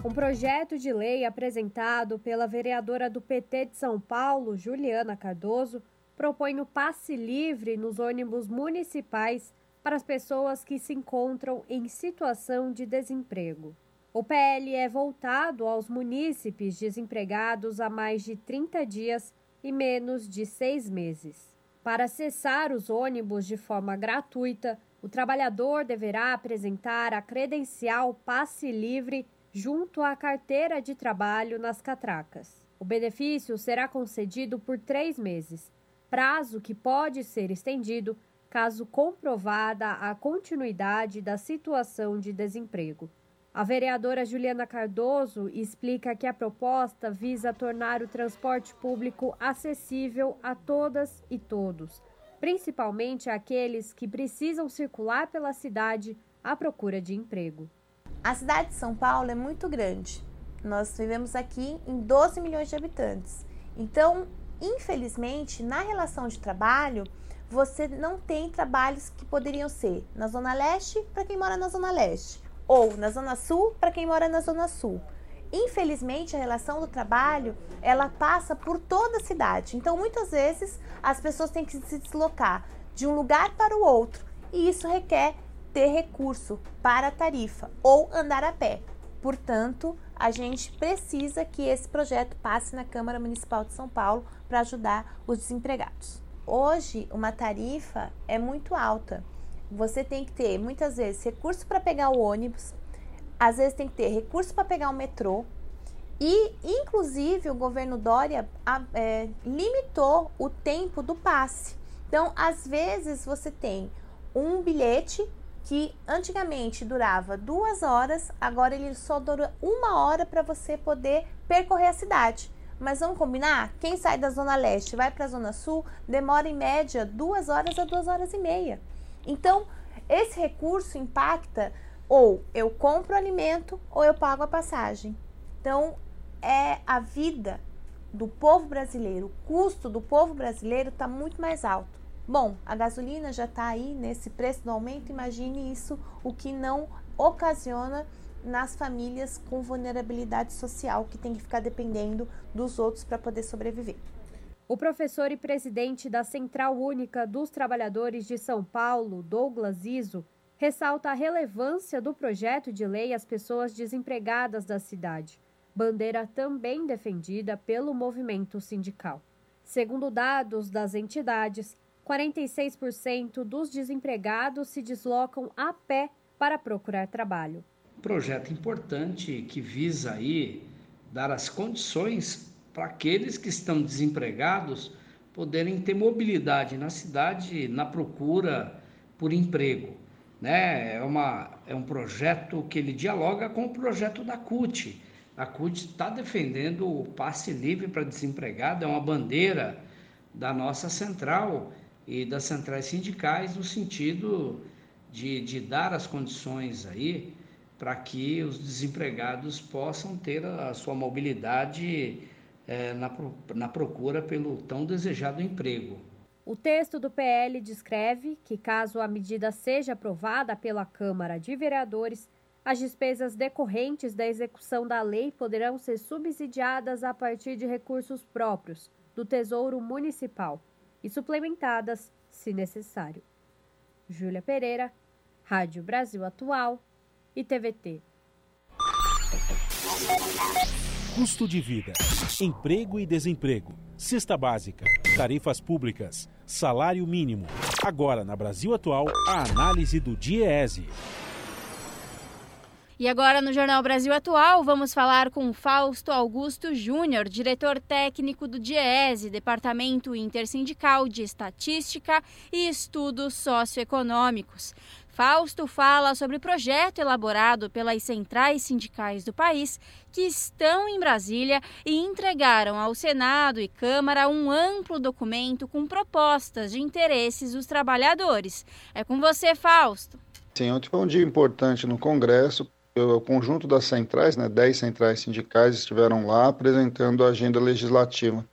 Um projeto de lei apresentado pela vereadora do PT de São Paulo, Juliana Cardoso, propõe o passe livre nos ônibus municipais para as pessoas que se encontram em situação de desemprego. O PL é voltado aos munícipes desempregados há mais de 30 dias e menos de seis meses. Para acessar os ônibus de forma gratuita, o trabalhador deverá apresentar a credencial passe livre junto à carteira de trabalho nas catracas. O benefício será concedido por três meses prazo que pode ser estendido caso comprovada a continuidade da situação de desemprego. A vereadora Juliana Cardoso explica que a proposta visa tornar o transporte público acessível a todas e todos, principalmente aqueles que precisam circular pela cidade à procura de emprego. A cidade de São Paulo é muito grande. Nós vivemos aqui em 12 milhões de habitantes. Então, Infelizmente, na relação de trabalho, você não tem trabalhos que poderiam ser na Zona Leste para quem mora na Zona Leste, ou na Zona Sul para quem mora na Zona Sul. Infelizmente, a relação do trabalho, ela passa por toda a cidade. Então, muitas vezes, as pessoas têm que se deslocar de um lugar para o outro, e isso requer ter recurso para a tarifa ou andar a pé. Portanto, a gente precisa que esse projeto passe na Câmara Municipal de São Paulo para ajudar os desempregados. Hoje, uma tarifa é muito alta. Você tem que ter, muitas vezes, recurso para pegar o ônibus, às vezes tem que ter recurso para pegar o metrô, e, inclusive, o governo Dória é, limitou o tempo do passe. Então, às vezes, você tem um bilhete que antigamente durava duas horas, agora ele só dura uma hora para você poder percorrer a cidade. Mas vamos combinar? Quem sai da Zona Leste vai para a Zona Sul demora em média duas horas a duas horas e meia. Então, esse recurso impacta ou eu compro alimento ou eu pago a passagem. Então, é a vida do povo brasileiro, o custo do povo brasileiro está muito mais alto. Bom, a gasolina já está aí nesse preço do aumento, imagine isso, o que não ocasiona nas famílias com vulnerabilidade social que tem que ficar dependendo dos outros para poder sobreviver. O professor e presidente da Central Única dos Trabalhadores de São Paulo, Douglas Iso, ressalta a relevância do projeto de lei às pessoas desempregadas da cidade, bandeira também defendida pelo movimento sindical. Segundo dados das entidades, 46% dos desempregados se deslocam a pé para procurar trabalho. Projeto importante que visa aí dar as condições para aqueles que estão desempregados poderem ter mobilidade na cidade na procura por emprego. Né? É, uma, é um projeto que ele dialoga com o projeto da CUT. A CUT está defendendo o passe livre para desempregado, é uma bandeira da nossa central e das centrais sindicais no sentido de, de dar as condições aí para que os desempregados possam ter a sua mobilidade é, na, na procura pelo tão desejado emprego. O texto do PL descreve que, caso a medida seja aprovada pela Câmara de Vereadores, as despesas decorrentes da execução da lei poderão ser subsidiadas a partir de recursos próprios do Tesouro Municipal e suplementadas, se necessário. Júlia Pereira, Rádio Brasil Atual e TVT. Custo de vida, emprego e desemprego, cesta básica, tarifas públicas, salário mínimo. Agora, na Brasil Atual, a análise do DIEESE. E agora no Jornal Brasil Atual, vamos falar com Fausto Augusto Júnior, diretor técnico do DIESE, Departamento Intersindical de Estatística e Estudos Socioeconômicos. Fausto fala sobre o projeto elaborado pelas centrais sindicais do país que estão em Brasília e entregaram ao Senado e Câmara um amplo documento com propostas de interesses dos trabalhadores. É com você, Fausto. Sim, ontem foi um dia importante no Congresso o conjunto das centrais, né, 10 centrais sindicais estiveram lá apresentando a agenda legislativa.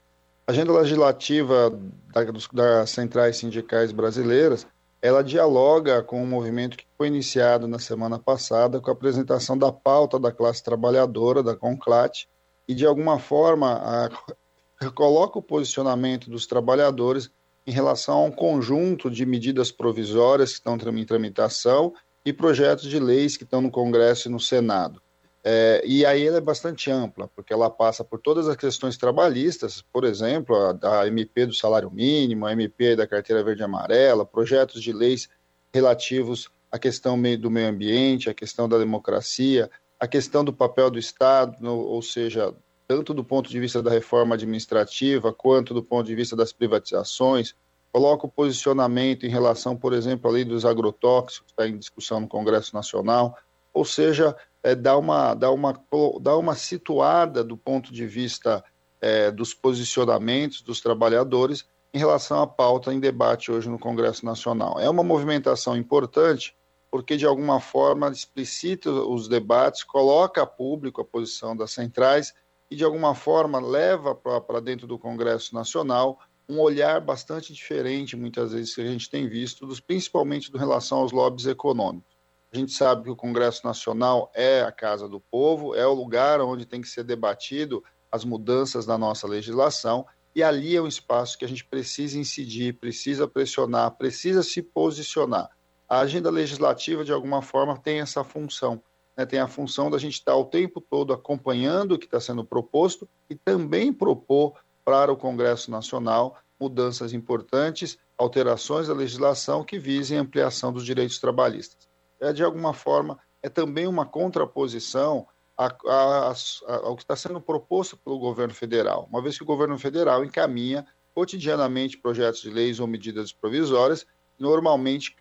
A agenda legislativa da, das centrais sindicais brasileiras, ela dialoga com o um movimento que foi iniciado na semana passada com a apresentação da pauta da classe trabalhadora, da CONCLAT, e de alguma forma a, coloca o posicionamento dos trabalhadores em relação a um conjunto de medidas provisórias que estão em tramitação e projetos de leis que estão no Congresso e no Senado. É, e aí ela é bastante ampla, porque ela passa por todas as questões trabalhistas, por exemplo, a, a MP do salário mínimo, a MP da carteira verde e amarela, projetos de leis relativos à questão do meio ambiente, à questão da democracia, a questão do papel do Estado, no, ou seja, tanto do ponto de vista da reforma administrativa quanto do ponto de vista das privatizações, coloca o posicionamento em relação, por exemplo, à lei dos agrotóxicos, que está em discussão no Congresso Nacional, ou seja, é, dá, uma, dá, uma, dá uma situada do ponto de vista é, dos posicionamentos dos trabalhadores em relação à pauta em debate hoje no Congresso Nacional. É uma movimentação importante porque, de alguma forma, explicita os debates, coloca a público a posição das centrais e, de alguma forma, leva para dentro do Congresso Nacional um olhar bastante diferente, muitas vezes, que a gente tem visto, dos, principalmente em relação aos lobbies econômicos. A gente sabe que o Congresso Nacional é a casa do povo, é o lugar onde tem que ser debatido as mudanças na nossa legislação, e ali é um espaço que a gente precisa incidir, precisa pressionar, precisa se posicionar. A agenda legislativa, de alguma forma, tem essa função. Né? Tem a função da gente estar o tempo todo acompanhando o que está sendo proposto e também propor para o Congresso Nacional mudanças importantes, alterações da legislação que visem ampliação dos direitos trabalhistas. É, de alguma forma, é também uma contraposição a, a, a, ao que está sendo proposto pelo governo federal, uma vez que o governo federal encaminha cotidianamente projetos de leis ou medidas provisórias normalmente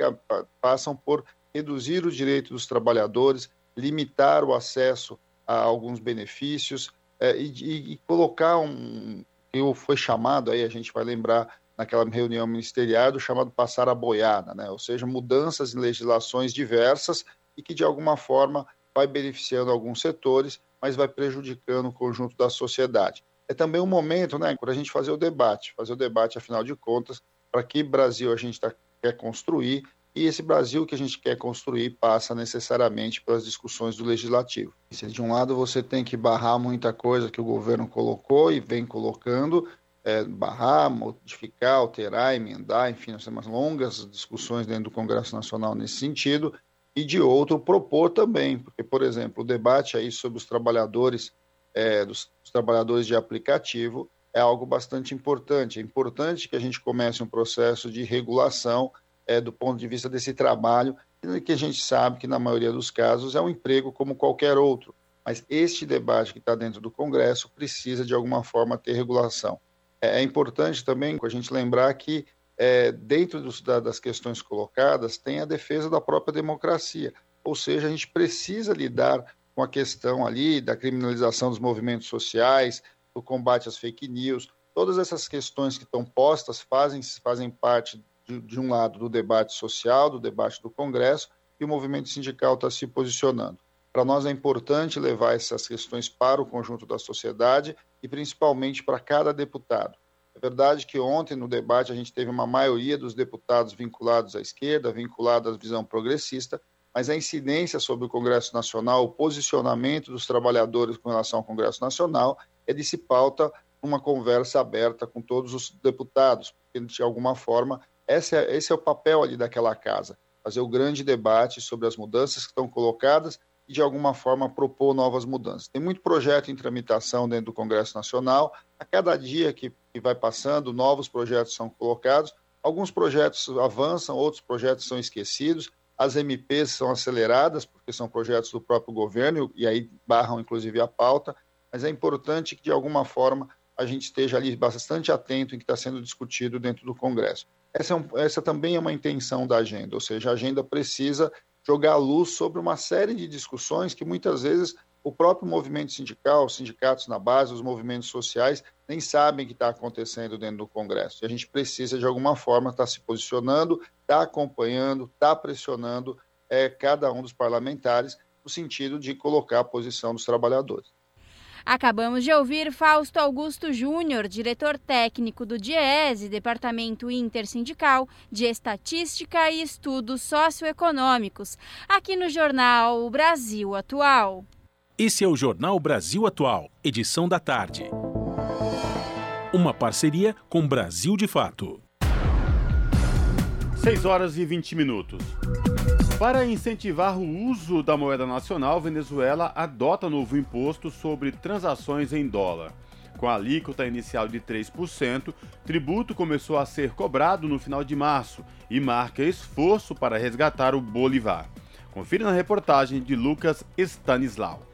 passam por reduzir o direito dos trabalhadores, limitar o acesso a alguns benefícios é, e, e, colocar um, que foi chamado, aí a gente vai lembrar naquela reunião ministerial, do chamado passar a boiada, né? ou seja, mudanças em legislações diversas e que de alguma forma vai beneficiando alguns setores, mas vai prejudicando o conjunto da sociedade. É também um momento né, para a gente fazer o debate, fazer o debate, afinal de contas, para que Brasil a gente tá, quer construir e esse Brasil que a gente quer construir passa necessariamente pelas discussões do legislativo. Se de um lado você tem que barrar muita coisa que o governo colocou e vem colocando, é, barrar, modificar, alterar, emendar, enfim, nós temos longas discussões dentro do Congresso Nacional nesse sentido, e de outro propor também, porque, por exemplo, o debate aí sobre os trabalhadores, é, dos, trabalhadores de aplicativo é algo bastante importante. É importante que a gente comece um processo de regulação é, do ponto de vista desse trabalho, que a gente sabe que, na maioria dos casos, é um emprego como qualquer outro. Mas este debate que está dentro do Congresso precisa, de alguma forma, ter regulação. É, é importante também a gente lembrar que, é, dentro dos, da, das questões colocadas, tem a defesa da própria democracia. Ou seja, a gente precisa lidar com a questão ali da criminalização dos movimentos sociais, do combate às fake news. Todas essas questões que estão postas fazem, fazem parte de, de um lado, do debate social, do debate do Congresso, e o movimento sindical está se posicionando. Para nós é importante levar essas questões para o conjunto da sociedade e principalmente para cada deputado. É verdade que ontem no debate a gente teve uma maioria dos deputados vinculados à esquerda, vinculados à visão progressista, mas a incidência sobre o Congresso Nacional, o posicionamento dos trabalhadores com relação ao Congresso Nacional é de se pauta uma conversa aberta com todos os deputados, porque de alguma forma esse é, esse é o papel ali daquela casa, fazer o grande debate sobre as mudanças que estão colocadas de alguma forma propor novas mudanças. Tem muito projeto em tramitação dentro do Congresso Nacional, a cada dia que, que vai passando, novos projetos são colocados, alguns projetos avançam, outros projetos são esquecidos, as MPs são aceleradas, porque são projetos do próprio governo, e aí barram inclusive a pauta, mas é importante que de alguma forma a gente esteja ali bastante atento em que está sendo discutido dentro do Congresso. Essa, é um, essa também é uma intenção da agenda, ou seja, a agenda precisa jogar luz sobre uma série de discussões que muitas vezes o próprio movimento sindical, os sindicatos na base, os movimentos sociais, nem sabem que está acontecendo dentro do Congresso. E a gente precisa, de alguma forma, estar tá se posicionando, estar tá acompanhando, estar tá pressionando é, cada um dos parlamentares no sentido de colocar a posição dos trabalhadores. Acabamos de ouvir Fausto Augusto Júnior, diretor técnico do DIESE, Departamento Intersindical de Estatística e Estudos Socioeconômicos, aqui no jornal Brasil Atual. Esse é o Jornal Brasil Atual, edição da tarde. Uma parceria com Brasil de Fato. 6 horas e 20 minutos. Para incentivar o uso da moeda nacional, Venezuela adota novo imposto sobre transações em dólar. Com a alíquota inicial de 3%, tributo começou a ser cobrado no final de março e marca esforço para resgatar o Bolivar. Confira na reportagem de Lucas Stanislau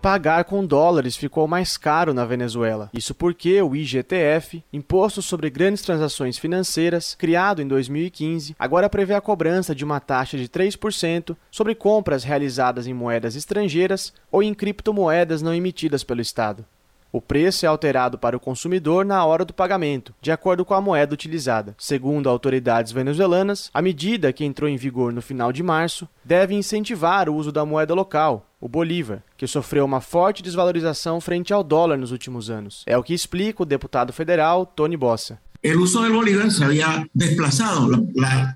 pagar com dólares ficou mais caro na Venezuela. Isso porque o IGTF, Imposto sobre Grandes Transações Financeiras, criado em 2015, agora prevê a cobrança de uma taxa de 3% sobre compras realizadas em moedas estrangeiras ou em criptomoedas não emitidas pelo Estado. O preço é alterado para o consumidor na hora do pagamento, de acordo com a moeda utilizada. Segundo autoridades venezuelanas, a medida, que entrou em vigor no final de março, deve incentivar o uso da moeda local, o Bolívar, que sofreu uma forte desvalorização frente ao dólar nos últimos anos. É o que explica o deputado federal Tony Bossa. O uso do Bolívar se havia desplazado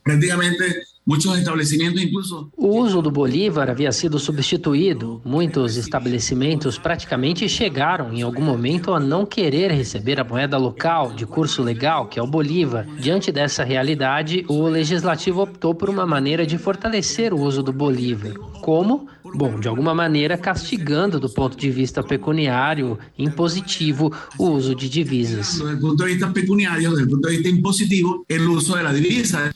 praticamente o uso do Bolívar havia sido substituído. Muitos estabelecimentos praticamente chegaram em algum momento a não querer receber a moeda local de curso legal, que é o Bolívar. Diante dessa realidade, o legislativo optou por uma maneira de fortalecer o uso do Bolívar. Como? Bom, de alguma maneira castigando do ponto de vista pecuniário, impositivo, o uso de divisas. Do ponto de vista pecuniário, do ponto de vista impositivo, o uso da divisa.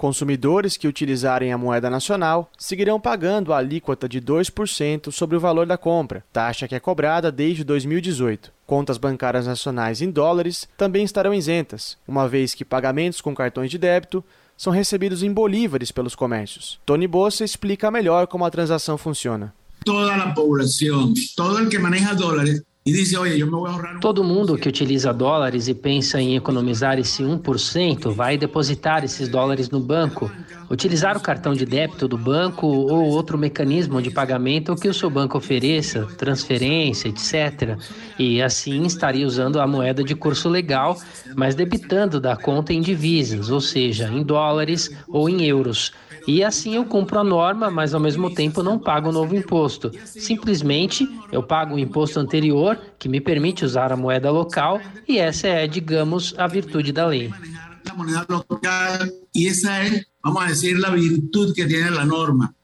Consumidores que utilizarem a moeda nacional seguirão pagando a alíquota de 2% sobre o valor da compra, taxa que é cobrada desde 2018. Contas bancárias nacionais em dólares também estarão isentas, uma vez que pagamentos com cartões de débito são recebidos em bolívares pelos comércios. Tony Bossa explica melhor como a transação funciona. Toda a população, todo o que maneja dólares, Todo mundo que utiliza dólares e pensa em economizar esse 1% vai depositar esses dólares no banco, utilizar o cartão de débito do banco ou outro mecanismo de pagamento que o seu banco ofereça, transferência, etc. E assim estaria usando a moeda de curso legal, mas debitando da conta em divisas, ou seja, em dólares ou em euros. E assim eu cumpro a norma, mas ao mesmo tempo não pago o novo imposto. Simplesmente eu pago o imposto anterior, que me permite usar a moeda local, e essa é, digamos, a virtude da lei. A moeda local, e essa é, vamos dizer, a virtude que tem a norma.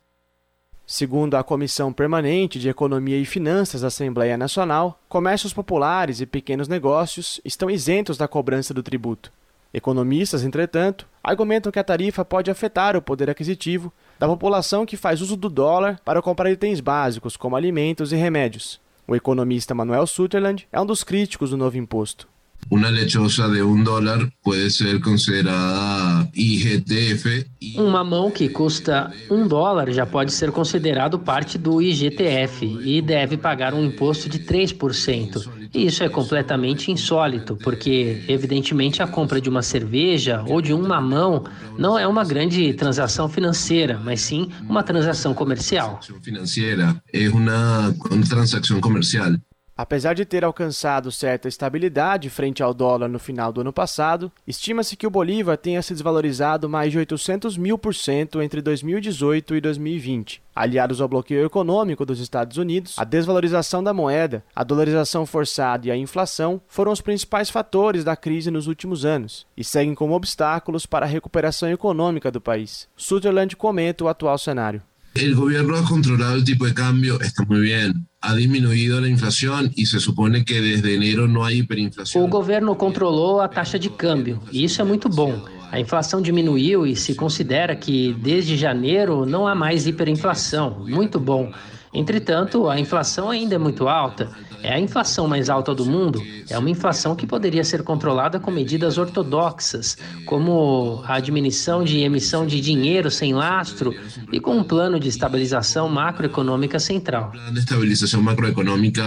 Segundo a Comissão Permanente de Economia e Finanças da Assembleia Nacional, comércios populares e pequenos negócios estão isentos da cobrança do tributo. Economistas, entretanto, argumentam que a tarifa pode afetar o poder aquisitivo da população que faz uso do dólar para comprar itens básicos como alimentos e remédios. O economista Manuel Sutherland é um dos críticos do novo imposto. Uma lechosa de um dólar pode ser considerada IGTF. Um mamão que custa um dólar já pode ser considerado parte do IGTF e deve pagar um imposto de 3%. E isso é completamente insólito, porque, evidentemente, a compra de uma cerveja ou de um mamão não é uma grande transação financeira, mas sim uma transação comercial. Financeira é uma transação comercial. Apesar de ter alcançado certa estabilidade frente ao dólar no final do ano passado, estima-se que o Bolívar tenha se desvalorizado mais de 800 mil por cento entre 2018 e 2020. Aliados ao bloqueio econômico dos Estados Unidos, a desvalorização da moeda, a dolarização forçada e a inflação foram os principais fatores da crise nos últimos anos e seguem como obstáculos para a recuperação econômica do país. Sutherland comenta o atual cenário. O governo ha controlado o tipo de câmbio, está muito bem. Ha diminuído a inflação e se supone que desde enero não há hiperinflação. O governo controlou a taxa de câmbio e isso é muito bom. A inflação diminuiu e se considera que desde janeiro não há mais hiperinflação. Muito bom. Entretanto, a inflação ainda é muito alta. É a inflação mais alta do mundo. É uma inflação que poderia ser controlada com medidas ortodoxas, como a diminuição de emissão de dinheiro sem lastro e com um plano de estabilização macroeconômica central. De estabilização macroeconômica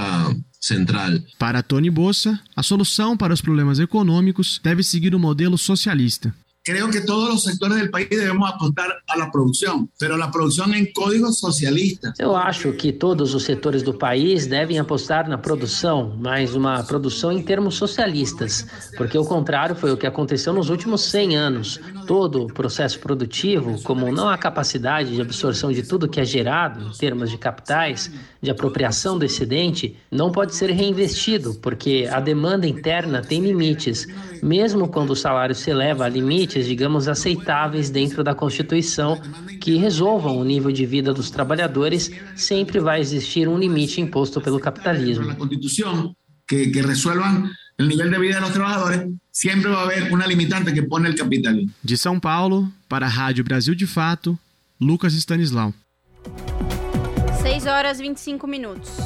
central. Para Tony Bossa, a solução para os problemas econômicos deve seguir o modelo socialista. Creo que todos los sectores del país debemos apostar a la producción, pero la producción en código socialista. Eu acho que todos os setores do país devem apostar na produção, mas uma produção em termos socialistas, porque o contrário foi o que aconteceu nos últimos 100 anos. Todo o processo produtivo, como não há capacidade de absorção de tudo que é gerado em termos de capitais, de apropriação do excedente, não pode ser reinvestido, porque a demanda interna tem limites, mesmo quando o salário se eleva a limites, digamos, aceitáveis dentro da Constituição, que resolvam o nível de vida dos trabalhadores, sempre vai existir um limite imposto pelo capitalismo. Que, que resuelvan o nível de vida dos trabalhadores, sempre vai haver uma limitante que põe o capitalismo. De São Paulo, para a Rádio Brasil de Fato, Lucas Stanislau. 6 horas e 25 minutos.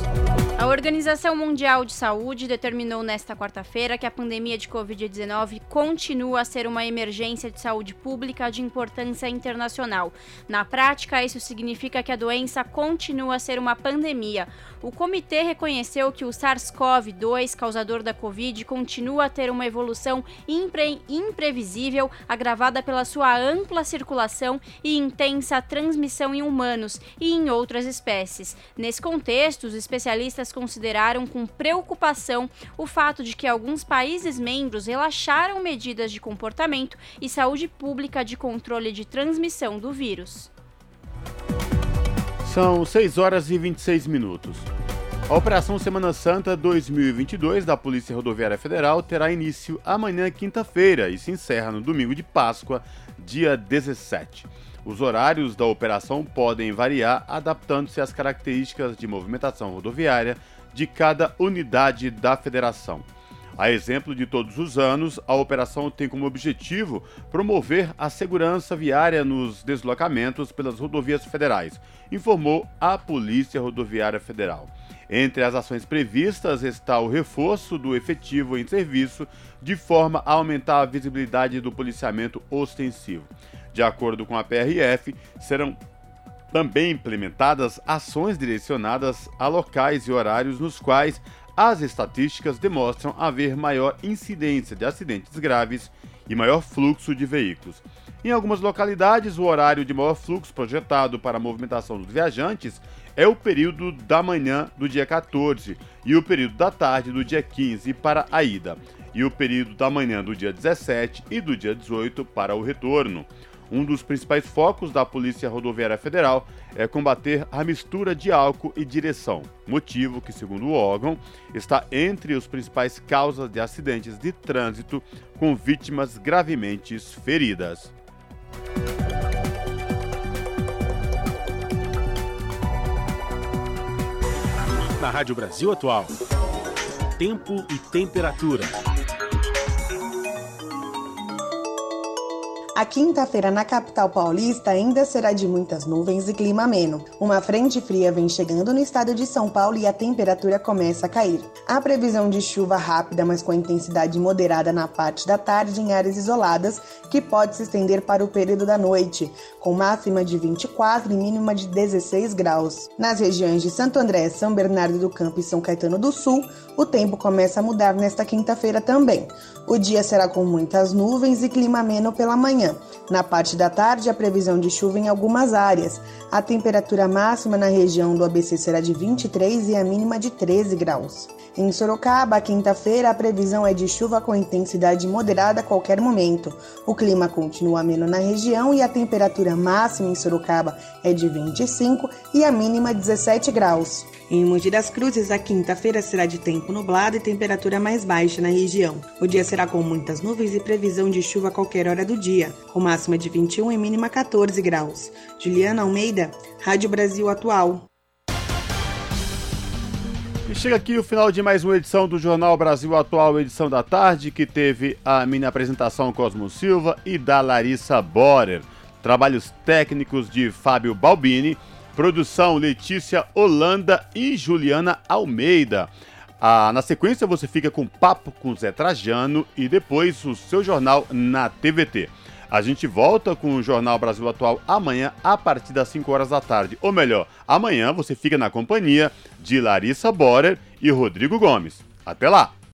A Organização Mundial de Saúde determinou nesta quarta-feira que a pandemia de Covid-19 continua a ser uma emergência de saúde pública de importância internacional. Na prática, isso significa que a doença continua a ser uma pandemia. O comitê reconheceu que o SARS-CoV-2, causador da Covid, continua a ter uma evolução impre imprevisível, agravada pela sua ampla circulação e intensa transmissão em humanos e em outras espécies. Nesse contexto, os especialistas consideraram com preocupação o fato de que alguns países membros relaxaram medidas de comportamento e saúde pública de controle de transmissão do vírus. São 6 horas e 26 minutos. A Operação Semana Santa 2022 da Polícia Rodoviária Federal terá início amanhã, quinta-feira, e se encerra no domingo de Páscoa, dia 17. Os horários da operação podem variar, adaptando-se às características de movimentação rodoviária de cada unidade da federação. A exemplo de todos os anos, a operação tem como objetivo promover a segurança viária nos deslocamentos pelas rodovias federais, informou a Polícia Rodoviária Federal. Entre as ações previstas está o reforço do efetivo em serviço, de forma a aumentar a visibilidade do policiamento ostensivo. De acordo com a PRF, serão também implementadas ações direcionadas a locais e horários nos quais as estatísticas demonstram haver maior incidência de acidentes graves e maior fluxo de veículos. Em algumas localidades, o horário de maior fluxo projetado para a movimentação dos viajantes é o período da manhã do dia 14 e o período da tarde do dia 15 para a ida, e o período da manhã do dia 17 e do dia 18 para o retorno. Um dos principais focos da Polícia Rodoviária Federal é combater a mistura de álcool e direção, motivo que, segundo o órgão, está entre as principais causas de acidentes de trânsito com vítimas gravemente feridas. Na Rádio Brasil Atual, tempo e temperatura. A quinta-feira na capital paulista ainda será de muitas nuvens e clima ameno. Uma frente fria vem chegando no estado de São Paulo e a temperatura começa a cair. Há previsão de chuva rápida, mas com intensidade moderada na parte da tarde em áreas isoladas, que pode se estender para o período da noite, com máxima de 24 e mínima de 16 graus. Nas regiões de Santo André, São Bernardo do Campo e São Caetano do Sul, o tempo começa a mudar nesta quinta-feira também. O dia será com muitas nuvens e clima ameno pela manhã. Na parte da tarde, a previsão de chuva em algumas áreas. A temperatura máxima na região do ABC será de 23 e a mínima de 13 graus. Em Sorocaba, quinta-feira, a previsão é de chuva com intensidade moderada a qualquer momento. O clima continua ameno na região e a temperatura máxima em Sorocaba é de 25 e a mínima 17 graus. Em Mogi das Cruzes, a quinta-feira será de tempo nublado e temperatura mais baixa na região. O dia será com muitas nuvens e previsão de chuva a qualquer hora do dia, com máxima de 21 e mínima 14 graus. Juliana Almeida, Rádio Brasil Atual. E chega aqui o final de mais uma edição do Jornal Brasil Atual, edição da tarde, que teve a minha apresentação Cosmo Silva e da Larissa Borer. Trabalhos técnicos de Fábio Balbini, produção Letícia Holanda e Juliana Almeida. Ah, na sequência você fica com Papo com Zé Trajano e depois o seu jornal na TVT. A gente volta com o Jornal Brasil Atual amanhã a partir das 5 horas da tarde. Ou melhor, amanhã você fica na companhia de Larissa Borer e Rodrigo Gomes. Até lá!